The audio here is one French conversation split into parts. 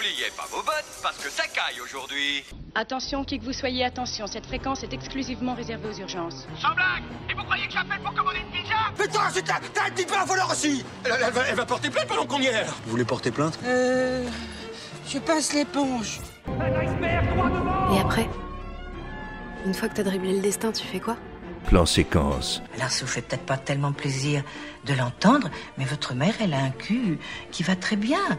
N'oubliez pas vos bottes, parce que ça caille aujourd'hui. Attention, qui que vous soyez, attention, cette fréquence est exclusivement réservée aux urgences. Sans blague Et vous croyez que j'appelle pour commander une pizza? Putain, c'est t'as un petit peu un voleur aussi elle, elle va, elle va porter plainte pendant qu'on y est Vous voulez porter plainte? Euh... Je passe l'éponge. Et après? Une fois que t'as dribblé le destin, tu fais quoi? Plan séquence. Alors ça vous fait peut-être pas tellement plaisir de l'entendre, mais votre mère, elle a un cul qui va très bien.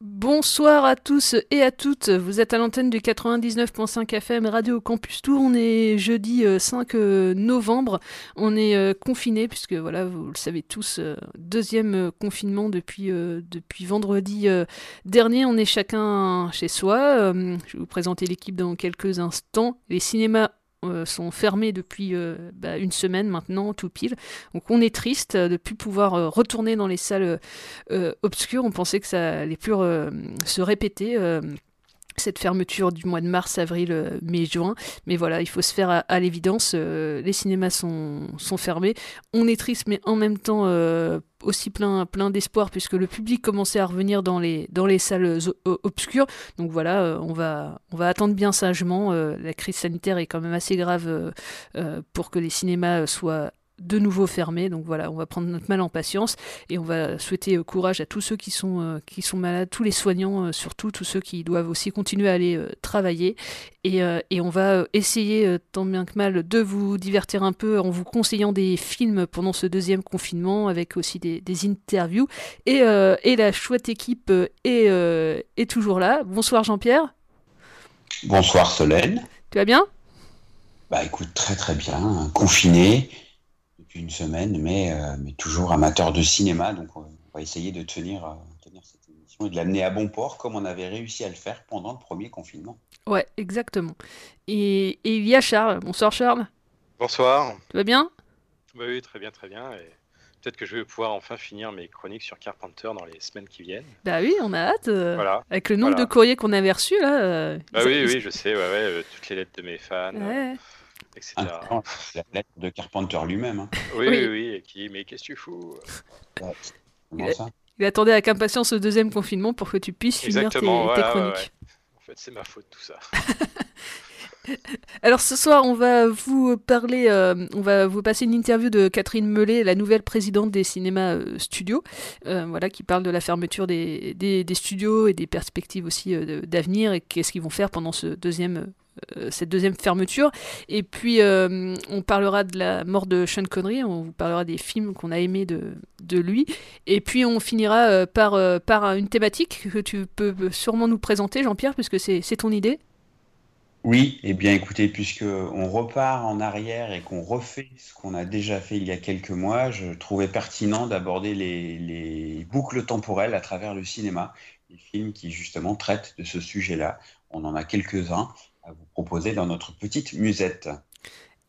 Bonsoir à tous et à toutes, vous êtes à l'antenne du 99.5 FM Radio Campus Tour, on est jeudi 5 novembre, on est confiné puisque voilà, vous le savez tous, deuxième confinement depuis, depuis vendredi dernier, on est chacun chez soi, je vais vous présenter l'équipe dans quelques instants, les cinémas sont fermés depuis euh, bah, une semaine maintenant, tout pile. Donc on est triste de ne plus pouvoir euh, retourner dans les salles euh, obscures. On pensait que ça allait plus se répéter cette fermeture du mois de mars, avril, mai, juin. Mais voilà, il faut se faire à, l'évidence, les cinémas sont, sont fermés. On est triste, mais en même temps aussi plein, plein d'espoir puisque le public commençait à revenir dans les, dans les salles obscures. Donc voilà, euh, on, va, on va attendre bien sagement. Euh, la crise sanitaire est quand même assez grave euh, pour que les cinémas soient de nouveau fermés. Donc voilà, on va prendre notre mal en patience et on va souhaiter euh, courage à tous ceux qui sont, euh, qui sont malades, tous les soignants, euh, surtout tous ceux qui doivent aussi continuer à aller travailler. Et, et, on va essayer, tant bien que mal, de vous divertir un peu en vous conseillant des films pendant ce deuxième confinement, avec aussi des, des interviews. Et, et, la chouette équipe est, est toujours là. Bonsoir Jean-Pierre. Bonsoir Solène. Tu vas bien? Bah écoute, très très bien. Confiné, une semaine, mais, euh, mais toujours amateur de cinéma. Donc, on va essayer de tenir, euh, tenir cette émission et de l'amener à bon port, comme on avait réussi à le faire pendant le premier confinement. Ouais, exactement. Et, et il y a Charles. Bonsoir, Charles. Bonsoir. Tu vas bien? Bah Oui, très bien, très bien. Et peut-être que je vais pouvoir enfin finir mes chroniques sur Carpenter dans les semaines qui viennent. Bah oui, on a hâte. euh, Voilà. Avec le nombre Voilà. de courriers qu'on avait reçus, là. euh, Bah oui, oui, je sais, ouais, ouais, euh, toutes les lettres de mes fans, euh, Ouais. Etc. Ah, la lettre de Carpenter lui-même. hein. Oui, Oui. oui, qui, mais qu'est-ce que tu fous? Ouais, Il, comment ça il attendait avec impatience le deuxième confinement pour que tu puisses finir tes, voilà, ouais, chroniques. ouais. En fait, c'est ma faute tout ça. Alors ce soir, on va vous parler, euh, on va vous passer une interview de Catherine Mellet, la nouvelle présidente des cinémas euh, studios, euh, voilà, qui parle de la fermeture des, des, des studios et des perspectives aussi euh, de- d'avenir et qu'est-ce qu'ils vont faire pendant ce deuxième, cette deuxième fermeture. Et puis euh, on parlera de la mort de Sean Connery, on vous parlera des films qu'on a aimés de, de lui. Et puis on finira euh, par, euh, par une thématique que tu peux sûrement nous présenter, Jean-Pierre, puisque c'est ton idée. Oui, et bien écoutez, puisque on repart en arrière et qu'on refait ce qu'on a déjà fait il y a quelques mois, je trouvais pertinent d'aborder les, les boucles temporelles à travers le cinéma, les films qui justement traitent de ce sujet-là. On en a quelques-uns à vous proposer dans notre petite musette.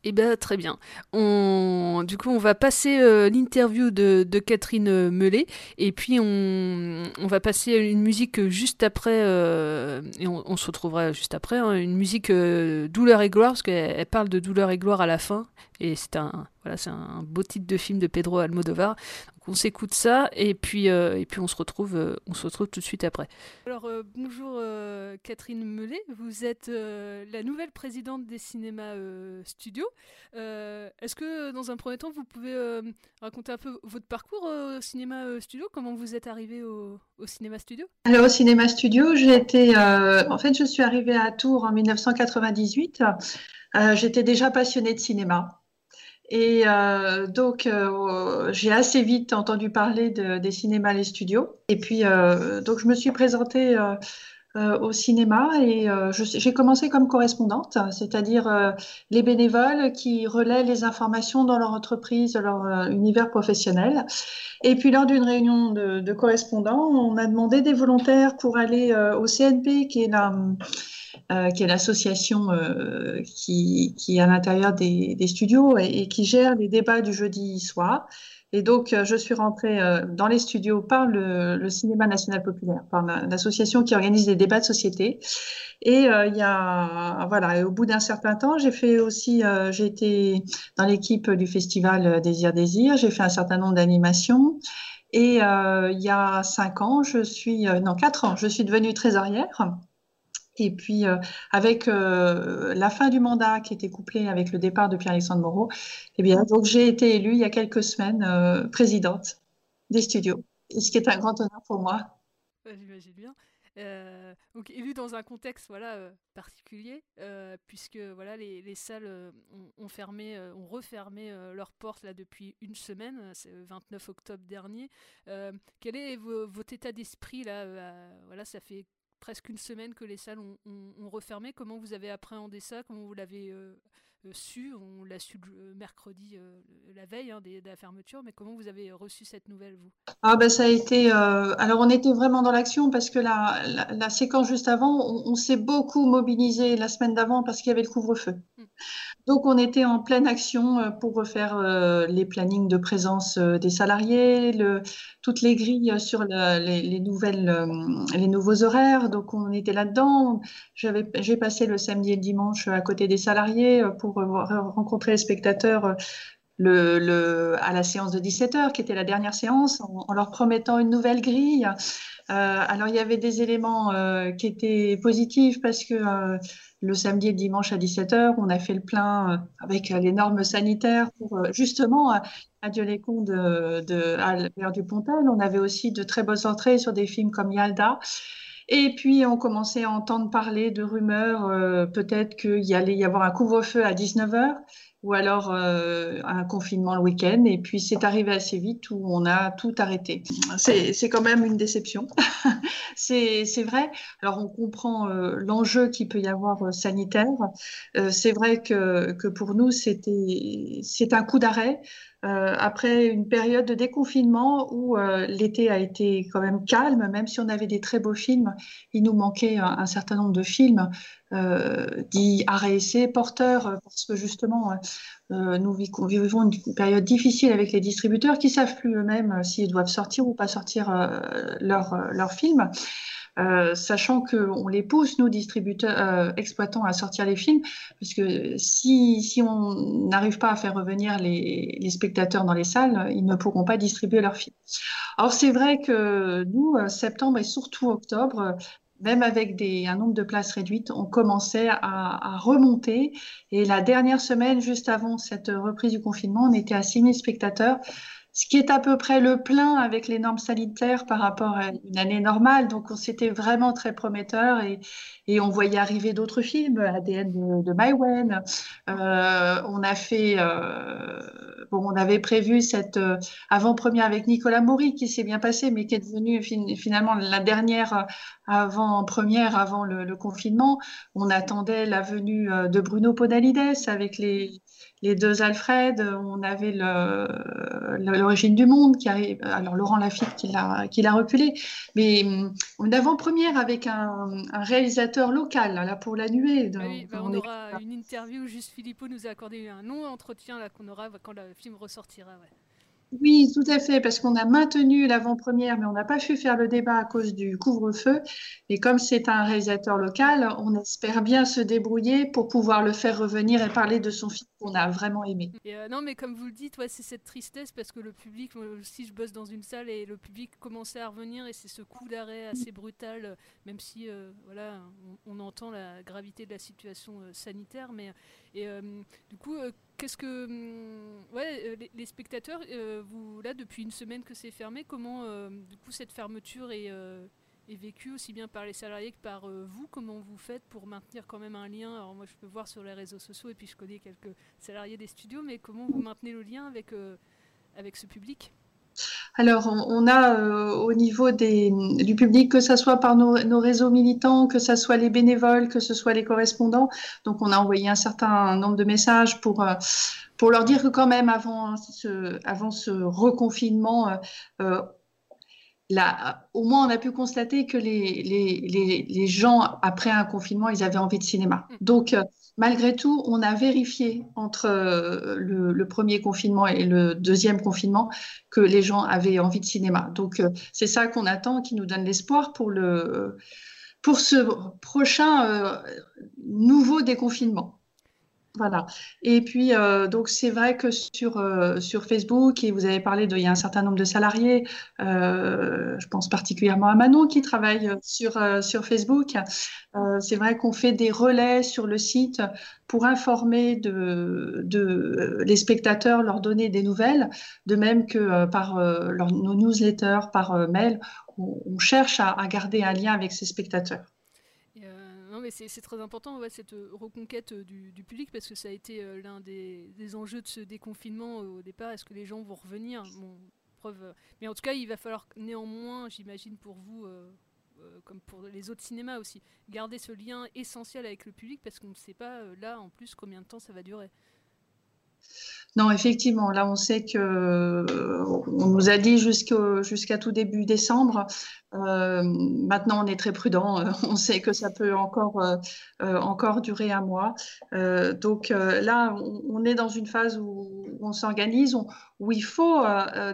Eh bien, très bien. On... Du coup, on va passer euh, l'interview de, Catherine Mellet, et puis on, va passer une musique juste après, euh, et on, se retrouvera juste après, hein, une musique euh, Douleur et gloire, parce qu'elle elle parle de douleur et gloire à la fin, et c'est un, voilà, c'est un beau titre de film de Pedro Almodovar. Donc on s'écoute ça, et puis, euh, et puis on, se retrouve, euh, on se retrouve tout de suite après. Alors, euh, bonjour euh, Catherine Mellet, vous êtes euh, la nouvelle présidente des cinémas euh, studios. Euh, Est-ce que dans un premier temps, vous pouvez euh, raconter un peu votre parcours euh, au cinéma euh, studio? Comment vous êtes arrivé au, au cinéma studio? Alors au cinéma studio, j'ai été, euh, en fait, je suis arrivée à Tours en 1998. Euh, J'étais déjà passionnée de cinéma. Et euh, donc, euh, j'ai assez vite entendu parler de, des cinémas, les studios. Et puis, donc, je me suis présentée au cinéma et j'ai commencé comme correspondante, c'est-à-dire les bénévoles qui relaient les informations dans leur entreprise, leur univers professionnel. Et puis, lors d'une réunion de, correspondants, on a demandé des volontaires pour aller au CNP, qui est euh, l'association euh, qui, est à l'intérieur des, studios et, qui gère les débats du jeudi soir. Et donc, euh, je suis rentrée euh, dans les studios par le, Cinéma National Populaire, par l'association qui organise des débats de société. Et euh, il y a, voilà, et au bout d'un certain temps, j'ai fait aussi, j'ai été dans l'équipe du festival Désir Désir, j'ai fait un certain nombre d'animations. Et il y a cinq ans, je suis, non, quatre ans, je suis devenue trésorière. Et puis, euh, avec euh, la fin du mandat qui était couplée avec le départ de Pierre-Alexandre Moreau, eh bien, donc j'ai été élue il y a quelques semaines euh, présidente des studios, ce qui est un grand honneur pour moi. J'imagine bien. donc élue dans un contexte voilà particulier puisque voilà les, les salles ont, ont, fermé ont refermé leurs portes là depuis une semaine c'est le 29 octobre dernier quel est votre état d'esprit là voilà ça fait presque une semaine que les salles ont, ont, refermé. Comment vous avez appréhendé ça? Comment vous l'avez euh, su On l'a su le mercredi, euh, la veille hein, de la fermeture, mais comment vous avez reçu cette nouvelle, vous? Ah ben ça a été... alors on était vraiment dans l'action parce que la, la, la séquence juste avant, on, on s'est beaucoup mobilisé la semaine d'avant parce qu'il y avait le couvre-feu. Mmh. Donc, on était en pleine action euh, pour refaire euh, les plannings de présence euh, des salariés, le, toutes les grilles sur le, les, les, nouvelles, les nouveaux horaires. Donc, on était là-dedans. J'ai passé le samedi et le dimanche à côté des salariés pour rencontrer les spectateurs le, à la séance de 17 heures, qui était la dernière séance, en, leur promettant une nouvelle grille. Euh, alors, il y avait des éléments euh, qui étaient positifs parce que euh, le samedi et le dimanche à 17h, on a fait le plein avec les normes sanitaires pour justement, à Dieu les cons de, de Dupontel. On avait aussi de très bonnes entrées sur des films comme Yalda. Et puis, on commençait à entendre parler de rumeurs, euh, peut-être qu'il allait y avoir un couvre-feu à 19h ou alors euh, un confinement le week-end. Et puis c'est arrivé assez vite où on a tout arrêté. C'est quand même une déception. c'est vrai. Alors on comprend euh, l'enjeu qu'il peut y avoir sanitaire. C'est vrai que, que pour nous, c'est un coup d'arrêt. Euh, après une période de déconfinement où euh, l'été a été quand même calme, même si on avait des très beaux films, il nous manquait un, certain nombre de films euh, dits arrêt essai porteurs, parce que justement, nous vivons une période difficile avec les distributeurs qui savent plus eux-mêmes s'ils doivent sortir ou pas sortir leurs leur films. Euh, sachant qu'on les pousse, nous, distributeurs, euh, exploitants, à sortir les films, parce que si, si on n'arrive pas à faire revenir les, les, spectateurs dans les salles, ils ne pourront pas distribuer leurs films. Alors c'est vrai que nous, euh, septembre et surtout octobre, même avec des, un nombre de places réduites, on commençait à, à, remonter. Et la dernière semaine, juste avant cette reprise du confinement, on était à 6000 spectateurs ce qui est à peu près le plein avec les normes sanitaires par rapport à une année normale. Donc, c'était vraiment très prometteur et, on voyait arriver d'autres films, ADN de, de Maïwen. Euh, on a fait, euh, bon, on avait prévu cette euh, avant-première avec Nicolas Maury qui s'est bien passé, mais qui est devenue fin, finalement la dernière avant-première avant le, le, confinement. On attendait la venue euh, de Bruno Podalides avec les les deux Alfred, on avait l'origine du monde qui arrive, alors Laurent Lafitte qui l'a, reculé, mais une avant-première avec un, un, réalisateur local, là, pour la nuée. Oui, bah on, on, aura est... une interview où juste Philippot nous a accordé un long entretien là, qu'on aura quand le film ressortira. Ouais. Oui, tout à fait, parce qu'on a maintenu l'avant-première, mais on n'a pas pu faire le débat à cause du couvre-feu. Et comme c'est un réalisateur local, on espère bien se débrouiller pour pouvoir le faire revenir et parler de son film qu'on a vraiment aimé. Euh, non, mais comme vous le dites, c'est cette tristesse parce que le public, aussi je bosse dans une salle et le public commençait à revenir et c'est ce coup d'arrêt assez brutal, même si euh, voilà, on, entend la gravité de la situation euh, sanitaire, mais et euh, du coup, euh, qu'est-ce que. Hum, euh, les, les, spectateurs, vous, là, depuis une semaine que c'est fermé, comment, du coup, cette fermeture est, est vécu aussi bien par les salariés que par vous. Comment vous faites pour maintenir quand même un lien? Alors moi, je peux voir sur les réseaux sociaux et puis je connais quelques salariés des studios, mais comment vous maintenez le lien avec, avec ce public? Alors, on, a au niveau des, du public, que ce soit par nos, nos, réseaux militants, que ce soit les bénévoles, que ce soit les correspondants. Donc, on a envoyé un certain nombre de messages pour, pour leur dire que quand même, avant ce, avant ce reconfinement, euh, Là, au moins, on a pu constater que les, les, les, gens, après un confinement, ils avaient envie de cinéma. Mm. Donc, euh, malgré tout, on a vérifié entre euh, le, premier confinement et le deuxième confinement que les gens avaient envie de cinéma. Donc, c'est ça qu'on attend, qui nous donne l'espoir pour, le, pour ce prochain nouveau déconfinement. Voilà. Et puis, euh, donc, c'est vrai que sur, euh, sur Facebook, et vous avez parlé de, il y a un certain nombre de salariés, euh, je pense particulièrement à Manon qui travaille sur, sur Facebook. c'est vrai qu'on fait des relais sur le site pour informer de, de, les spectateurs, leur donner des nouvelles, de même que par nos newsletters, par mail, on, cherche à garder un lien avec ces spectateurs c'est très important cette euh, reconquête euh, du, public parce que ça a été euh, l'un des, enjeux de ce déconfinement au départ. Est-ce que les gens vont revenir? Mais en tout cas, il va falloir néanmoins, j'imagine pour vous, comme pour les autres cinémas aussi, garder ce lien essentiel avec le public parce qu'on ne sait pas là en plus combien de temps ça va durer. Non, effectivement, là, on sait que on nous a dit jusqu'à tout début décembre euh, maintenant, on est très prudent. Euh, on sait que ça peut encore, euh, encore durer un mois. donc là, on, est dans une phase où on s'organise, où il faut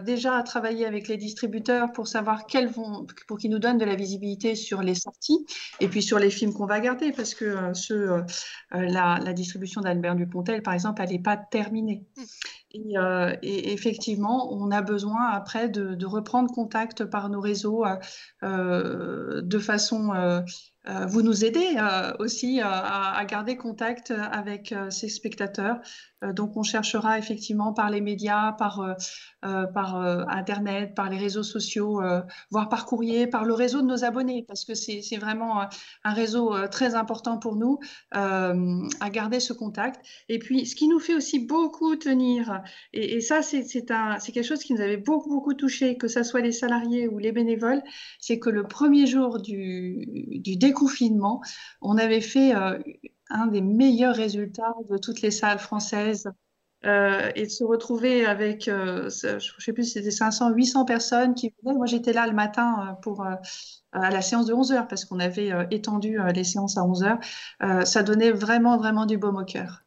déjà travailler avec les distributeurs pour savoir quels vont, pour qu'ils nous donnent de la visibilité sur les sorties et puis sur les films qu'on va garder, parce que ce, la, distribution d'Albert Dupontel, par exemple, elle n'est pas terminée. Euh, et, effectivement, on a besoin après de, reprendre contact par nos réseaux euh, de façon euh, vous nous aidez aussi à, garder contact avec ces spectateurs. donc, on cherchera effectivement par les médias, par Internet, par les réseaux sociaux, voire par courrier, par le réseau de nos abonnés, parce que c'est vraiment un réseau très important pour nous à garder ce contact. Et puis, ce qui nous fait aussi beaucoup tenir et, ça, c'est quelque chose qui nous avait beaucoup, beaucoup touché, que ce soit les salariés ou les bénévoles, c'est que le premier jour du, déconfinement, on avait fait euh, un des meilleurs résultats de toutes les salles françaises. Euh, et de se retrouver avec, euh, je ne sais plus si c'était 500, 800 personnes qui venaient. Moi, j'étais là le matin pour, à la séance de 11 heures parce qu'on avait étendu les séances à 11 heures. ça donnait vraiment, vraiment du baume au cœur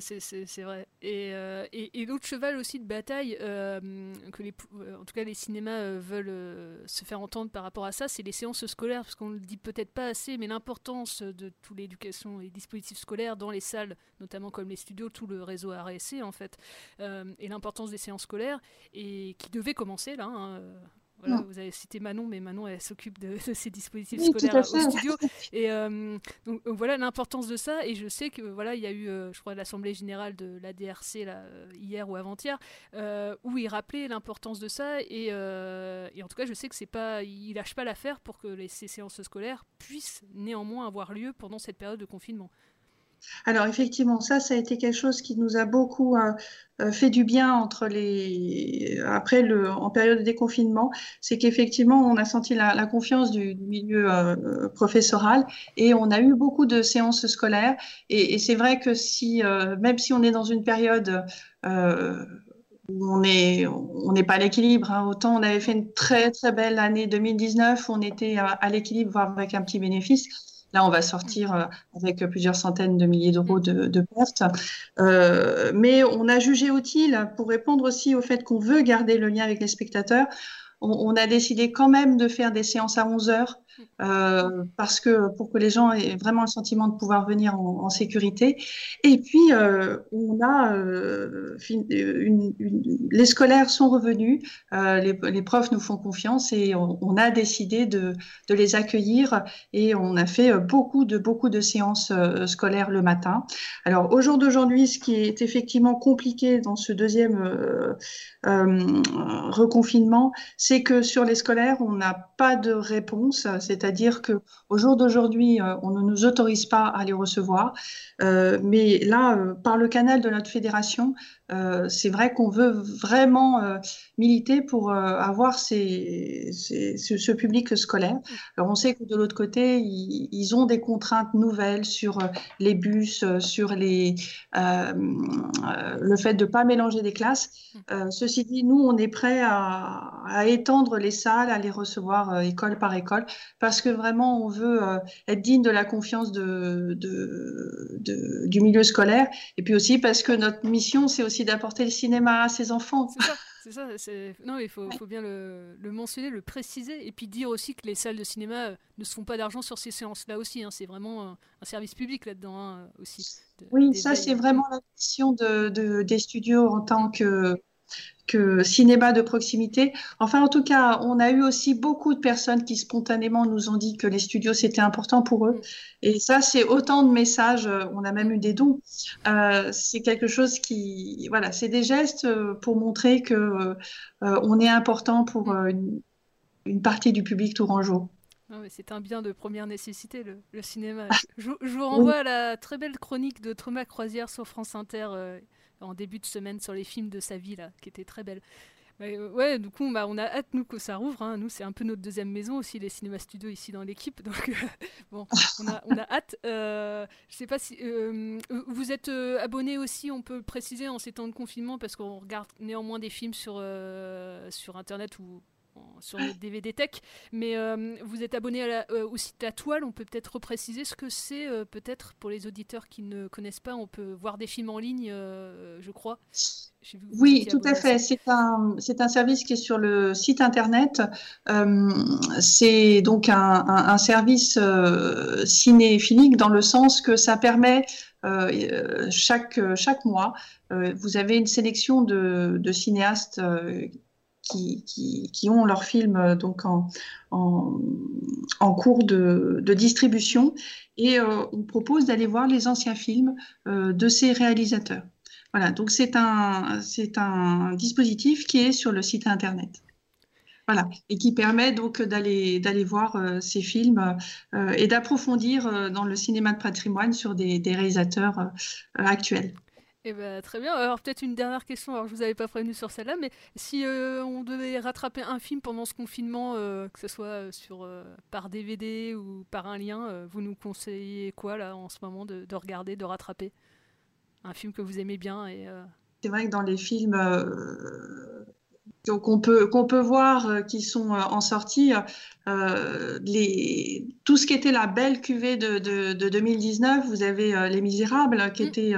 c'est vrai. Euh, et, et, l'autre cheval aussi de bataille, euh, que les, euh, en tout cas les cinémas veulent se faire entendre par rapport à ça, c'est les séances scolaires, parce qu'on ne le dit peut-être pas assez, mais l'importance de toute l'éducation et dispositifs scolaires dans les salles, notamment comme les studios, tout le réseau RSC en fait, et l'importance des séances scolaires, et qui devait commencer là. Hein, vous avez cité Manon, mais Manon, elle s'occupe de, ces dispositifs scolaires au studio. Et euh, donc, voilà l'importance de ça. Et je sais que voilà, il y a eu, euh, je crois, l'assemblée générale de la DRC là, euh, hier ou avant-hier, où il rappelait l'importance de ça. Et, en tout cas, je sais que c'est pas, il lâche pas l'affaire pour que les, ces séances scolaires puissent néanmoins avoir lieu pendant cette période de confinement. Alors effectivement, ça, ça a été quelque chose qui nous a beaucoup euh, euh, fait du bien entre les après le en période de déconfinement, c'est qu'effectivement on a senti la, confiance du, milieu euh, professoral et on a eu beaucoup de séances scolaires et, c'est vrai que si même si on est dans une période où on n'est on n'est pas à l'équilibre. Hein, autant on avait fait une très très belle année 2019, on était à l'équilibre, voire avec un petit bénéfice. Là, on va sortir euh, avec plusieurs centaines de milliers d'euros de, pertes. Euh, mais on a jugé utile, pour répondre aussi au fait qu'on veut garder le lien avec les spectateurs, on, a décidé quand même de faire des séances à 11 heures euh, parce que pour que les gens aient vraiment le sentiment de pouvoir venir en, sécurité. Et puis, euh, on a euh, les scolaires sont revenus, les, profs nous font confiance et on, a décidé de, de, les accueillir et on a fait beaucoup de beaucoup de séances scolaires le matin. Alors au jour d'aujourd'hui, ce qui est effectivement compliqué dans ce deuxième reconfinement, c'est que sur les scolaires, on n'a pas de réponse, c'est-à-dire que au jour d'aujourd'hui, euh, on ne nous autorise pas à les recevoir, euh, mais là, euh, par le canal de notre fédération, euh, c'est vrai qu'on veut vraiment euh, militer pour euh, avoir ce, public scolaire. Alors on sait que de l'autre côté, ils, ont des contraintes nouvelles sur les bus, sur les, le fait de ne pas mélanger des classes. ceci dit, nous, on est prêt à, étendre les salles, à les recevoir école par école, parce que vraiment, on veut être digne de la confiance du milieu scolaire, et puis aussi parce que notre mission, c'est aussi d'apporter le cinéma à ses enfants. C'est ça, c'est ça. Non, il faut, faut bien le, le, mentionner, le préciser, et puis dire aussi que les salles de cinéma ne se font pas d'argent sur ces séances-là aussi. Hein. C'est vraiment un, un, service public là-dedans hein, aussi. De, oui, ça c'est vraiment la mission de, de, des studios en tant que que cinéma de proximité. Enfin, en tout cas, on a eu aussi beaucoup de personnes qui spontanément nous ont dit que les studios, c'était important pour eux. Et ça, c'est autant de messages. On a même eu des dons. Euh, c'est quelque chose qui, voilà, c'est des gestes pour montrer que euh, on est important pour une, une partie du public tourangeau. C'est un bien de première nécessité, le, le cinéma. je, je, vous renvoie oui. à la très belle chronique de Thomas Croisière sur France Inter euh, en début de semaine sur les films de sa vie, là, qui était très belle. Euh, ouais, du coup, bah, on a hâte, nous, que ça rouvre. Hein. Nous, c'est un peu notre deuxième maison aussi, les cinémas studios ici dans l'équipe. Donc, euh, bon, on a, hâte. Euh, je sais pas si. Vous êtes abonné aussi, on peut le préciser, en ces temps de confinement, parce qu'on regarde néanmoins des films sur, sur Internet ou sur le DVD Tech, mais euh, vous êtes abonné à la, euh, au site La Toile, on peut peut-être repréciser ce que c'est, euh, peut-être pour les auditeurs qui ne connaissent pas, on peut voir des films en ligne, je crois. Oui, tout à fait. C'est un, c'est un service qui est sur le site internet. c'est donc un, un, un service cinéphilique dans le sens que ça permet chaque, chaque mois, vous avez une sélection de, de cinéastes qui, ont leur film euh, donc en, cours de, distribution et euh, on propose d'aller voir les anciens films euh, de ces réalisateurs. Voilà, donc c'est un, c'est un dispositif qui est sur le site internet. Voilà, et qui permet donc d'aller d'aller voir ces films et d'approfondir dans le cinéma de patrimoine sur des réalisateurs actuels. Eh ben, très bien. Alors peut-être une dernière question. Alors je vous avais pas prévenu sur celle-là, mais si euh, on devait rattraper un film pendant ce confinement, euh, que ce soit sur euh, par DVD ou par un lien, vous nous conseillez quoi là en ce moment de, de, regarder, de rattraper un film que vous aimez bien et. C'est vrai que dans les films qu'on peut qu'on peut voir qui sont en sortie, les tout ce qui était la belle cuvée de, de, de 2019, vous avez Les Misérables qui mmh. était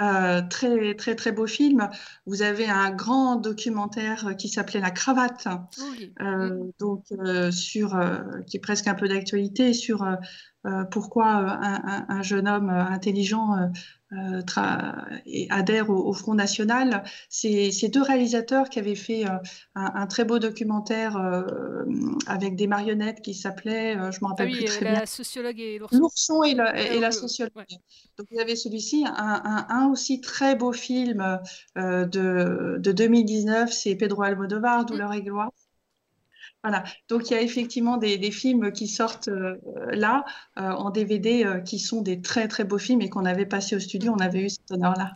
euh, très très très beau film. Vous avez un grand documentaire qui s'appelait La cravate, oui. euh, donc euh, sur euh, qui est presque un peu d'actualité sur euh, pourquoi un, un, un, jeune homme intelligent euh, et adhère au, au, Front National. Ces deux réalisateurs qui avaient fait euh, un, un, très beau documentaire euh, avec des marionnettes qui s'appelait, je me rappelle ah oui, plus très la bien. Sociologue et l'ourson. L'ourson et, la, et, et la sociologue. Ouais. Donc vous avez celui-ci, un, un, aussi très beau film de, de 2019, c'est Pedro Almodovar, Douleur et gloire. Voilà. Donc il y a effectivement des, des films qui sortent euh, là euh, en DVD euh, qui sont des très très beaux films et qu'on avait passé au studio, on avait eu cet honneur-là.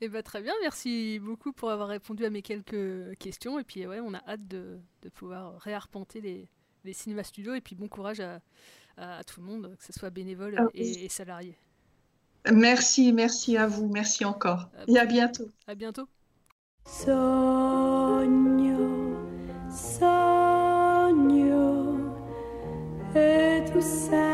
Eh ben, très bien, merci beaucoup pour avoir répondu à mes quelques questions. Et puis ouais, on a hâte de, de pouvoir réarpenter les, les cinémas studios. Et puis bon courage à, à, à tout le monde, que ce soit bénévole ah, et, salarié. Merci, merci à vous, merci encore. À et à bientôt. À bientôt. Sogno, sogno e tu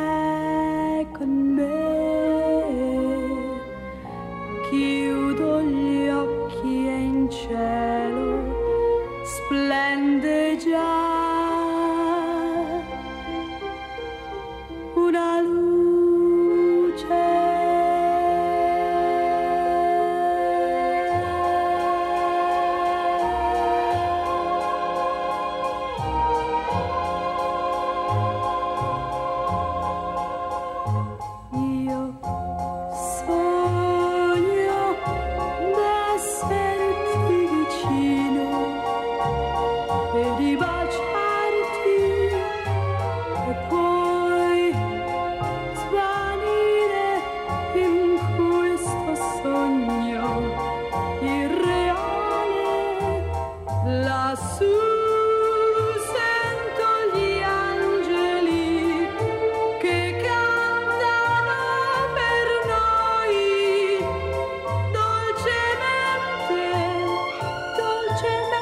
却没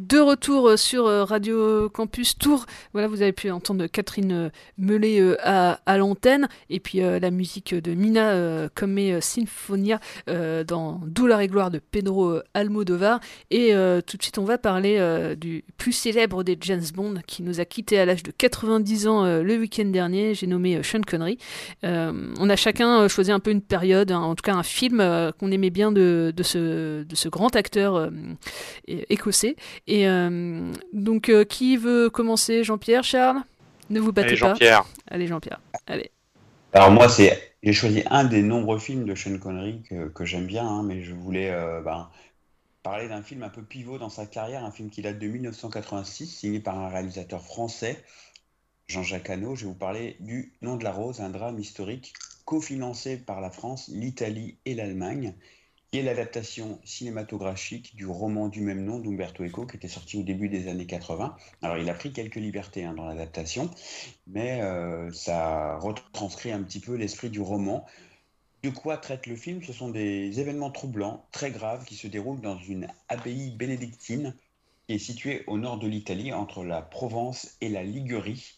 De retour euh, sur euh, Radio Campus Tour, voilà, vous avez pu entendre Catherine euh, Mellet euh, à, à l'antenne, et puis la musique de Mina euh, Sinfonia dans Douleur et gloire de Pedro Almodovar. Et tout de suite, on va parler du plus célèbre des James Bond qui nous a quittés à l'âge de 90 ans le week-end dernier. J'ai nommé Sean Connery. On a chacun choisi un peu une période, hein, en tout cas un film qu'on aimait bien de, ce, grand acteur écossais. Et euh, donc, euh, qui veut commencer? Jean-Pierre, Charles? Ne vous battez Allez, pas. Jean-Pierre. Allez, Jean-Pierre. Allez. Alors moi, c'est j'ai choisi un des nombreux films de Sean Connery que, que j'aime bien, hein, mais je voulais euh, ben, parler d'un film un peu pivot dans sa carrière, un film qui date de 1986, signé par un réalisateur français, Jean-Jacques Hano. Je vais vous parler du Nom de la Rose, un drame historique cofinancé par la France, l'Italie et l'Allemagne, qui est l'adaptation cinématographique du roman du même nom d'Umberto Eco, qui était sorti au début des années 80. Alors il a pris quelques libertés hein, dans l'adaptation, mais euh, ça retranscrit un petit peu l'esprit du roman. De quoi traite le film? Ce sont des événements troublants, très graves, qui se déroulent dans une abbaye bénédictine qui est située au nord de l'Italie, entre la Provence et la Ligurie,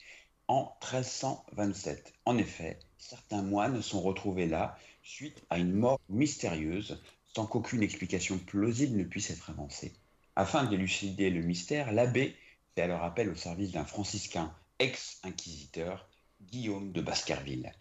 en 1327. En effet, certains moines sont retrouvés là suite à une mort mystérieuse, sans qu'aucune explication plausible ne puisse être avancée. Afin d'élucider le mystère, l'abbé fait alors appel au service d'un franciscain ex-inquisiteur, Guillaume de Baskerville.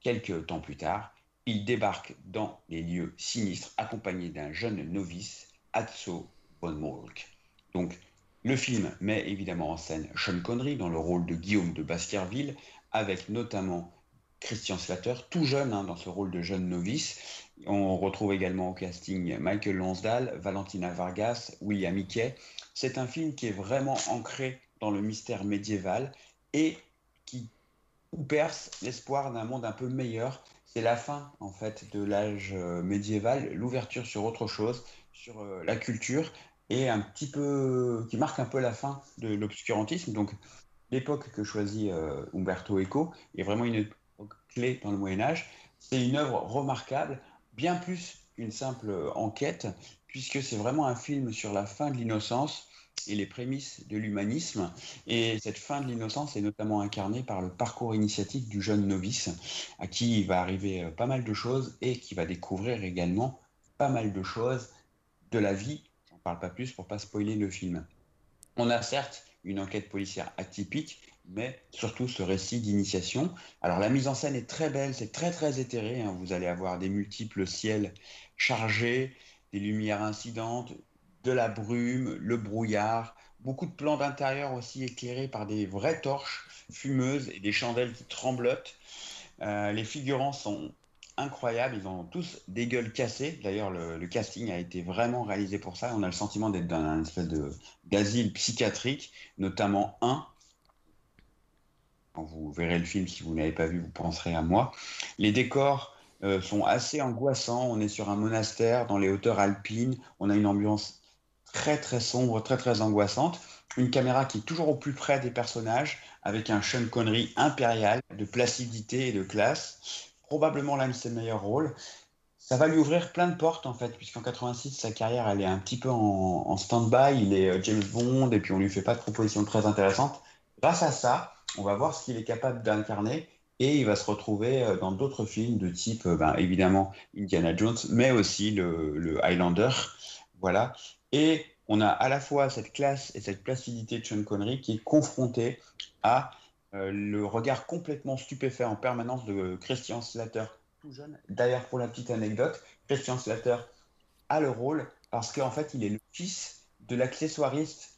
Quelques temps plus tard, il débarque dans les lieux sinistres accompagné d'un jeune novice, Atso von Molk. Donc, le film met évidemment en scène Sean Connery dans le rôle de Guillaume de Baskerville, avec notamment Christian Slater, tout jeune hein, dans ce rôle de jeune novice. On retrouve également au casting Michael Lonsdale, Valentina Vargas, William Hickey. C'est un film qui est vraiment ancré dans le mystère médiéval et qui perce l'espoir d'un monde un peu meilleur. C'est la fin en fait de l'âge euh, médiéval, l'ouverture sur autre chose, sur euh, la culture et un petit peu qui marque un peu la fin de l'obscurantisme. Donc l'époque que choisit euh, Umberto Eco est vraiment une époque clé dans le Moyen Âge. C'est une œuvre remarquable, bien plus qu'une simple enquête, puisque c'est vraiment un film sur la fin de l'innocence et les prémices de l'humanisme. Et cette fin de l'innocence est notamment incarnée par le parcours initiatique du jeune novice, à qui il va arriver euh, pas mal de choses et qui va découvrir également pas mal de choses de la vie. J'en parle pas plus pour pas spoiler le film. On a certes une enquête policière atypique, mais surtout ce récit d'initiation. Alors la mise en scène est très belle, c'est très très éthéré. hein. Vous allez avoir des multiples ciels chargés, des lumières incidentes, de la brume, le brouillard, Beaucoup de plans d'intérieur aussi éclairés par des vraies torches fumeuses et des chandelles qui tremblotent. Euh, les figurants sont incroyables, ils ont tous des gueules cassées. D'ailleurs, le, le casting a été vraiment réalisé pour ça. On a le sentiment d'être dans un espèce d'asile psychiatrique, notamment un. Quand vous verrez le film, si vous n'avez pas vu, vous penserez à moi. Les décors euh, sont assez angoissants. On est sur un monastère dans les hauteurs alpines. On a une ambiance très très sombre, très très angoissante. Une caméra qui est toujours au plus près des personnages, avec un Sean Connery impérial de placidité et de classe. Probablement l'un de ses meilleurs rôles. Ça va lui ouvrir plein de portes en fait, puisqu'en 86, sa carrière elle est un petit peu en, en stand-by. Il est euh, James Bond et puis on lui fait pas de propositions très intéressantes. Grâce à ça, on va voir ce qu'il est capable d'incarner et il va se retrouver euh, dans d'autres films de type, euh, ben, évidemment, Indiana Jones, mais aussi le, Highlander. Voilà. Et on a à la fois cette classe et cette placidité de Sean Connery qui est confrontée à euh, le regard complètement stupéfait en permanence de Christian Slater, tout jeune. D'ailleurs, pour la petite anecdote, Christian Slater a le rôle parce qu'en fait, il est le fils de l'accessoiriste.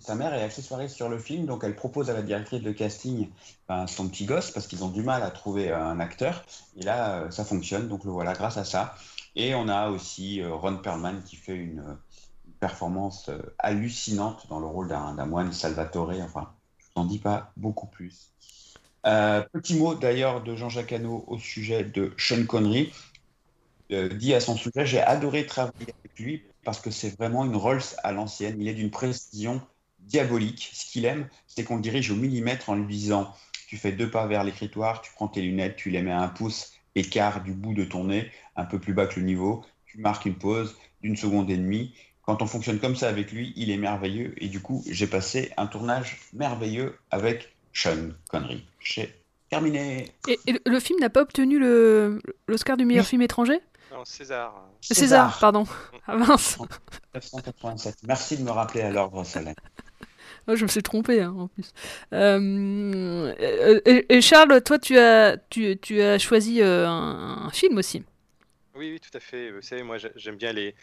Sa mère est accessoiriste sur le film, donc elle propose à la directrice de casting ben, son petit gosse parce qu'ils ont du mal à trouver un acteur. Et là, euh, ça fonctionne, donc le voilà grâce à ça. Et on a aussi euh, Ron Perlman qui fait une, euh, performance euh, hallucinante dans le rôle d'un moine Salvatore. Enfin, je vous en dis pas beaucoup plus. Euh, petit mot d'ailleurs de Jean-Jacques Hano au sujet de Sean Connery. Euh, dit à son sujet, j'ai adoré travailler avec lui parce que c'est vraiment une Rolls à l'ancienne. Il est d'une précision diabolique. Ce qu'il aime, c'est qu'on le dirige au millimètre en lui disant tu fais deux pas vers l'écritoire, tu prends tes lunettes, tu les mets à un pouce écart du bout de ton nez, un peu plus bas que le niveau, tu marques une pause d'une seconde et demie. Quand on fonctionne comme ça avec lui, il est merveilleux. Et du coup, j'ai passé un tournage merveilleux avec Sean Connery. J'ai terminé. Et, et le- film n'a pas obtenu le- l'Oscar du meilleur film étranger? Non, César. César, pardon. Ah mince. 1987. Merci de me rappeler à l'ordre, Solène. Oh, je me suis trompé hein, en plus. Euh, euh, et, Charles, toi, tu as, tu, as choisi euh, un, film aussi. Oui, oui, tout à fait. Vous savez, moi, j'ai- j'aime bien les.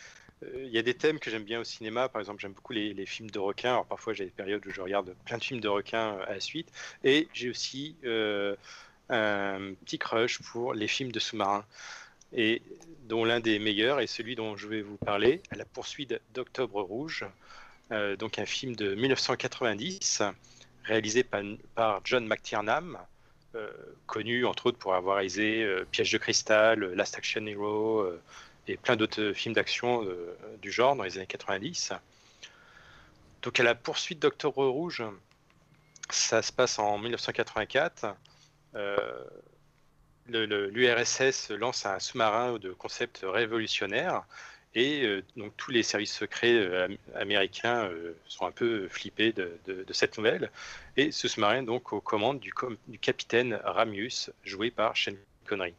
Il y a des thèmes que j'aime bien au cinéma. Par exemple, j'aime beaucoup les, films de requins. Alors, parfois, j'ai des périodes où je regarde plein de films de requins à la suite. Et j'ai aussi un petit crush pour les films de sous-marins. Et dont l'un des meilleurs est celui dont je vais vous parler, la poursuite d'Octobre Rouge. Euh, donc, un film de 1990, réalisé par, John McTiernan. euh, connu entre autres pour avoir réalisé euh, Piège de cristal, Last Action Hero et plein d'autres films d'action du genre dans les années 90. Donc à la poursuite d'Octobre Rouge, ça se passe en 1984. Euh, le- le- L'URSS lance un sous-marin de concept révolutionnaire et euh, donc tous les services secrets euh, am- américains euh, sont un peu flippés de, cette nouvelle. Et ce sous-marin donc aux commandes du, capitaine Ramius, joué par Sean Connery.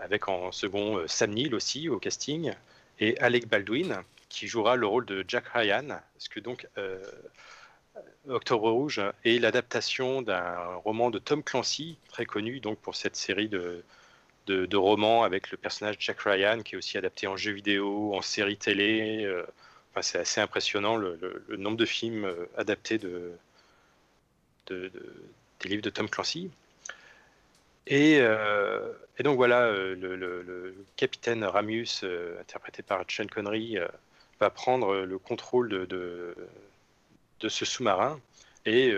Avec en second Sam Neill aussi au casting et Alec Baldwin qui jouera le rôle de Jack Ryan. Parce que donc Octobre Rouge est l'adaptation d'un roman de Tom Clancy, très connu donc pour cette série de, de, romans avec le personnage Jack Ryan, qui est aussi adapté en jeu vidéo, en série télé. euh, enfin, c'est assez impressionnant le, nombre de films euh, adaptés de, de- de- des livres de Tom Clancy. Et, euh, donc voilà, le, capitaine Ramius, interprété par Sean Connery, va prendre le contrôle de, de, ce sous-marin et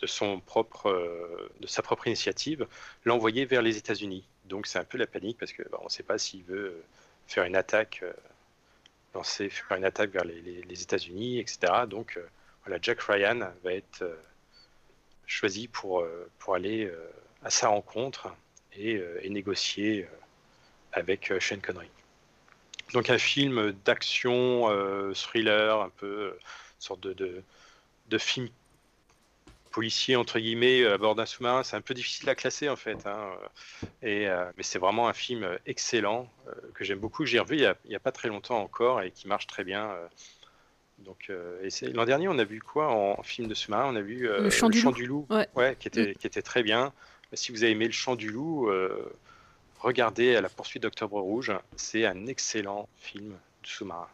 de, son propre, euh, de sa propre initiative, l'envoyer vers les États-Unis. Donc c'est un peu la panique parce qu'on bah, ne sait pas s'il veut euh, faire une attaque, euh, lancer, faire une attaque vers les, les- les États-Unis, etc. Donc voilà, Jack Ryan va être choisi pour, pour aller à sa rencontre et, négocier avec Sean Connery. Donc un film d'action, thriller, un peu sorte de, de film policier entre guillemets à bord d'un sous-marin. C'est un peu difficile à classer en fait, hein. et, euh, mais c'est vraiment un film excellent euh, que j'aime beaucoup. que J'ai revu il y, a, pas très longtemps encore et qui marche très bien. euh. Donc, euh, l'an dernier, on a vu quoi en, film de sous-marin? On a vu euh, Le Chant du Loup. Ouais. qui était, qui était très bien. Si vous avez aimé Le Chant du Loup, euh, regardez à la poursuite d'Octobre Rouge. C'est un excellent film de sous-marin.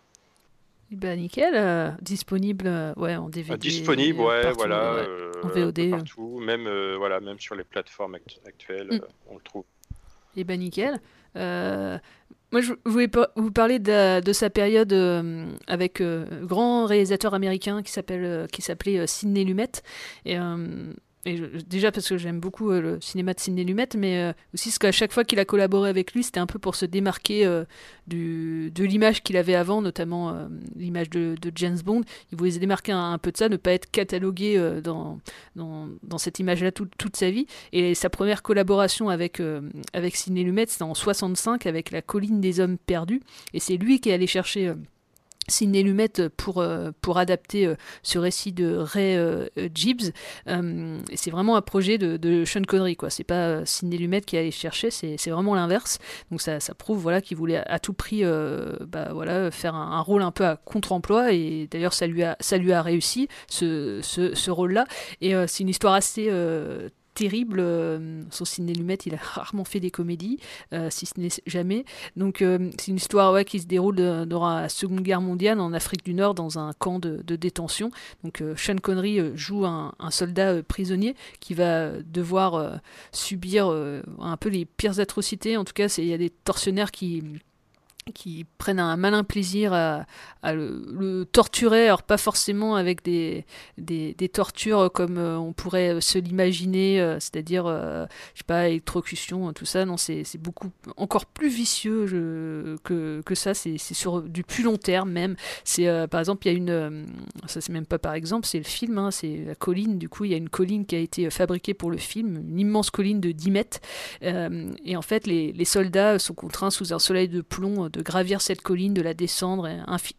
Bah nickel, euh, disponible euh, ouais, en DVD. Disponible, ouais, partout, voilà. ouais, euh, en VOD. partout, même, euh, voilà, même sur les plateformes act- actuelles, Mm. euh, on le trouve. Et ben nickel. Euh, moi, je voulais vous parler de, de sa période euh, avec euh, un grand réalisateur américain qui s'appelle euh, qui s'appelait euh, Sidney Lumet. Et, euh, déjà parce que j'aime beaucoup euh, le cinéma de Sidney Lumet, mais euh, aussi parce qu'à chaque fois qu'il a collaboré avec lui, c'était un peu pour se démarquer euh, du, de l'image qu'il avait avant, notamment l'image de, James Bond. Il voulait se démarquer un, peu de ça, ne pas être catalogué dans, dans, dans cette image-là toute- toute sa vie. Et sa première collaboration avec, avec Sidney Lumet, c'était en 65 avec La colline des hommes perdus. Et c'est lui qui est allé chercher. Sidney Lumet pour, euh, pour adapter euh, ce récit de Ray euh, Gibbs. C'est vraiment un projet de, Sean Connery. quoi. C'est pas Sidney Lumet qui allé chercher, c'est vraiment l'inverse. Donc ça, ça prouve voilà, qu'il voulait à, tout prix bah, voilà, faire un, rôle un peu à contre-emploi. Et d'ailleurs, ça, lui a- ça lui a réussi, ce, ce, ce rôle-là. Et c'est une histoire assez terrible. euh, Sidney Lumet, il a rarement fait des comédies, euh, si ce n'est jamais. Donc euh, c'est une histoire qui se déroule de- durant la Seconde Guerre mondiale en Afrique du Nord dans un camp de, détention. Donc euh, Sean Connery euh, joue un, un soldat euh, prisonnier qui va devoir euh, subir euh, un peu les pires atrocités. En tout cas, il y a des tortionnaires qui qui prennent un malin plaisir à, le, torturer, alors pas forcément avec des, des, tortures comme euh, on pourrait se l'imaginer, euh, c'est-à-dire, euh, je sais pas, électrocution, tout ça, non, c'est beaucoup encore plus vicieux que, que ça, c'est sur du plus long terme même. C'est euh, Par exemple, il y a une, ça c'est même pas par exemple, c'est le film, hein, c'est la colline, du coup, il y a une colline qui a été fabriquée pour le film, une immense colline de 10 mètres, et en fait, les, les soldats sont contraints sous un soleil de plomb de gravir cette colline, de la descendre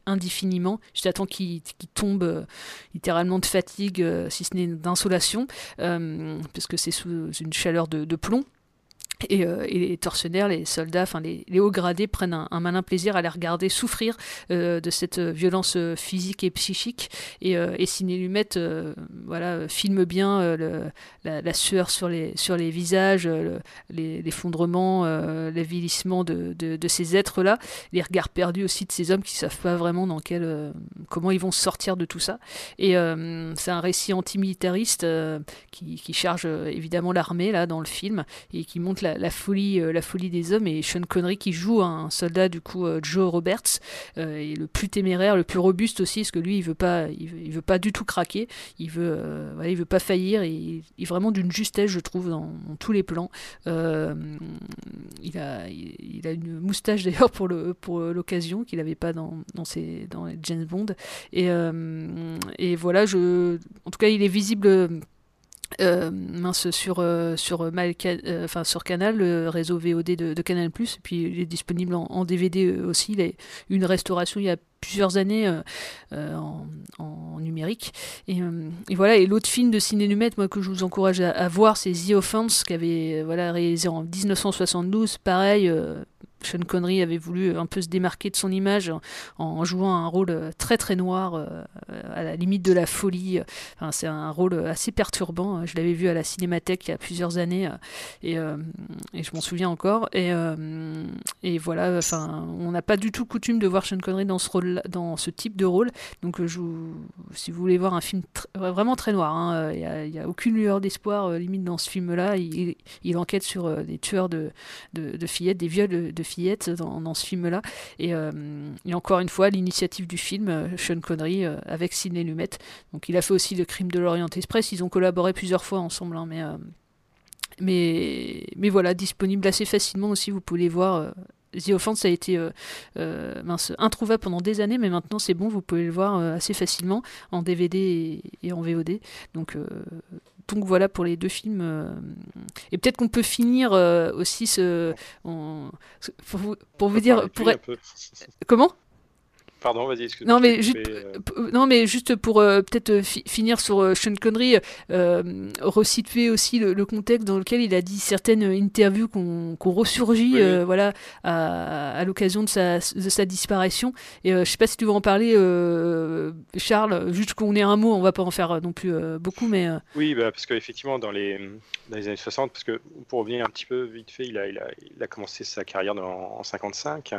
indéfiniment, jusqu'à temps qu'ils tombent euh, littéralement de fatigue, euh, si ce n'est d'insolation, euh, parce que c'est sous une chaleur de plomb. Et, euh, et les tortionnaires, les soldats, enfin les, hauts gradés prennent un, malin plaisir à les regarder souffrir euh, de cette euh, violence physique et psychique. Et, euh, et Sidney Lumet, euh, voilà, filme bien le- la, sueur sur les, sur les visages, le- l'effondrement, euh, l'avilissement de, ces êtres-là, les regards perdus aussi de ces hommes qui savent pas vraiment dans quel, comment ils vont sortir de tout ça. Et c'est un récit antimilitariste qui, charge évidemment l'armée dans le film et qui montre la, la folie, euh, la folie des hommes. Et Sean Connery qui joue un soldat du coup euh, Joe Roberts, euh, est le plus téméraire, le plus robuste aussi, parce que lui il veut pas, il veut, pas du tout craquer, il veut, euh, il veut pas faillir. Et il est vraiment d'une justesse, je trouve, dans, tous les plans. Euh, il a, il, a une moustache d'ailleurs pour le pour l'occasion qu'il n'avait pas dans dans ses dans James Bond. Et euh, et voilà, je, en tout cas, il est visible euh, mince sur euh, sur Malca- euh, sur Canal le réseau VOD de, Canal et puis il est disponible en, DVD euh, aussi. Il a une restauration il y a plusieurs années euh, euh, en, numérique. Et, euh, voilà. Et l'autre film de Ciné Lumet moi que je vous encourage à, voir c'est The Offense qui avait euh, voilà réalisé en 1972 pareil euh, Sean Connery avait voulu un peu se démarquer de son image en, jouant un rôle euh, très très noir, euh, à la limite de la folie. Enfin, c'est un rôle assez perturbant. Je l'avais vu à la Cinémathèque il y a plusieurs années euh, et, euh, je m'en souviens encore. Et, euh, voilà, enfin, on n'a pas du tout coutume de voir Sean Connery dans ce rôle, dans ce type de rôle. Donc, euh, si vous voulez voir un film vraiment très noir, hein, il n'y a, aucune lueur d'espoir euh, limite dans ce film-là. Il, enquête sur euh, des tueurs de fillettes, des viols de, de fillettes dans, ce film-là. Et, euh, et encore une fois, l'initiative du film, euh, Sean Connery euh, avec Sidney Lumet. Donc il a fait aussi le crime de l'Orient Express. Ils ont collaboré plusieurs fois ensemble, hein, mais, mais, mais voilà, disponible assez facilement aussi. Vous pouvez les voir. The Offense a été mince, introuvable pendant des années, mais maintenant c'est bon, vous pouvez le voir assez facilement en DVD et, en VOD. Donc, donc voilà pour les deux films. euh. Et peut-être qu'on peut finir euh, aussi ce. on- pour, vous, pour vous dire. Pour. Comment? Pardon, vas-y, excuse-moi. non je mais, t'ai juste, coupé, euh. non, mais juste pour euh, peut-être euh, fi- finir sur euh, Sean Connery, resituer aussi le, le contexte dans lequel il a dit certaines interviews qu'on qu'on ressurgit Oui, oui. voilà, à, à l'occasion de sa, de sa disparition. Et je sais pas si tu veux en parler, Charles, juste qu'on ait un mot, on va pas en faire non plus beaucoup, mais... Oui, bah, parce qu'effectivement, dans les, dans les années 60, parce que pour revenir un petit peu vite fait, il a, il a, il a commencé sa carrière dans- en 55.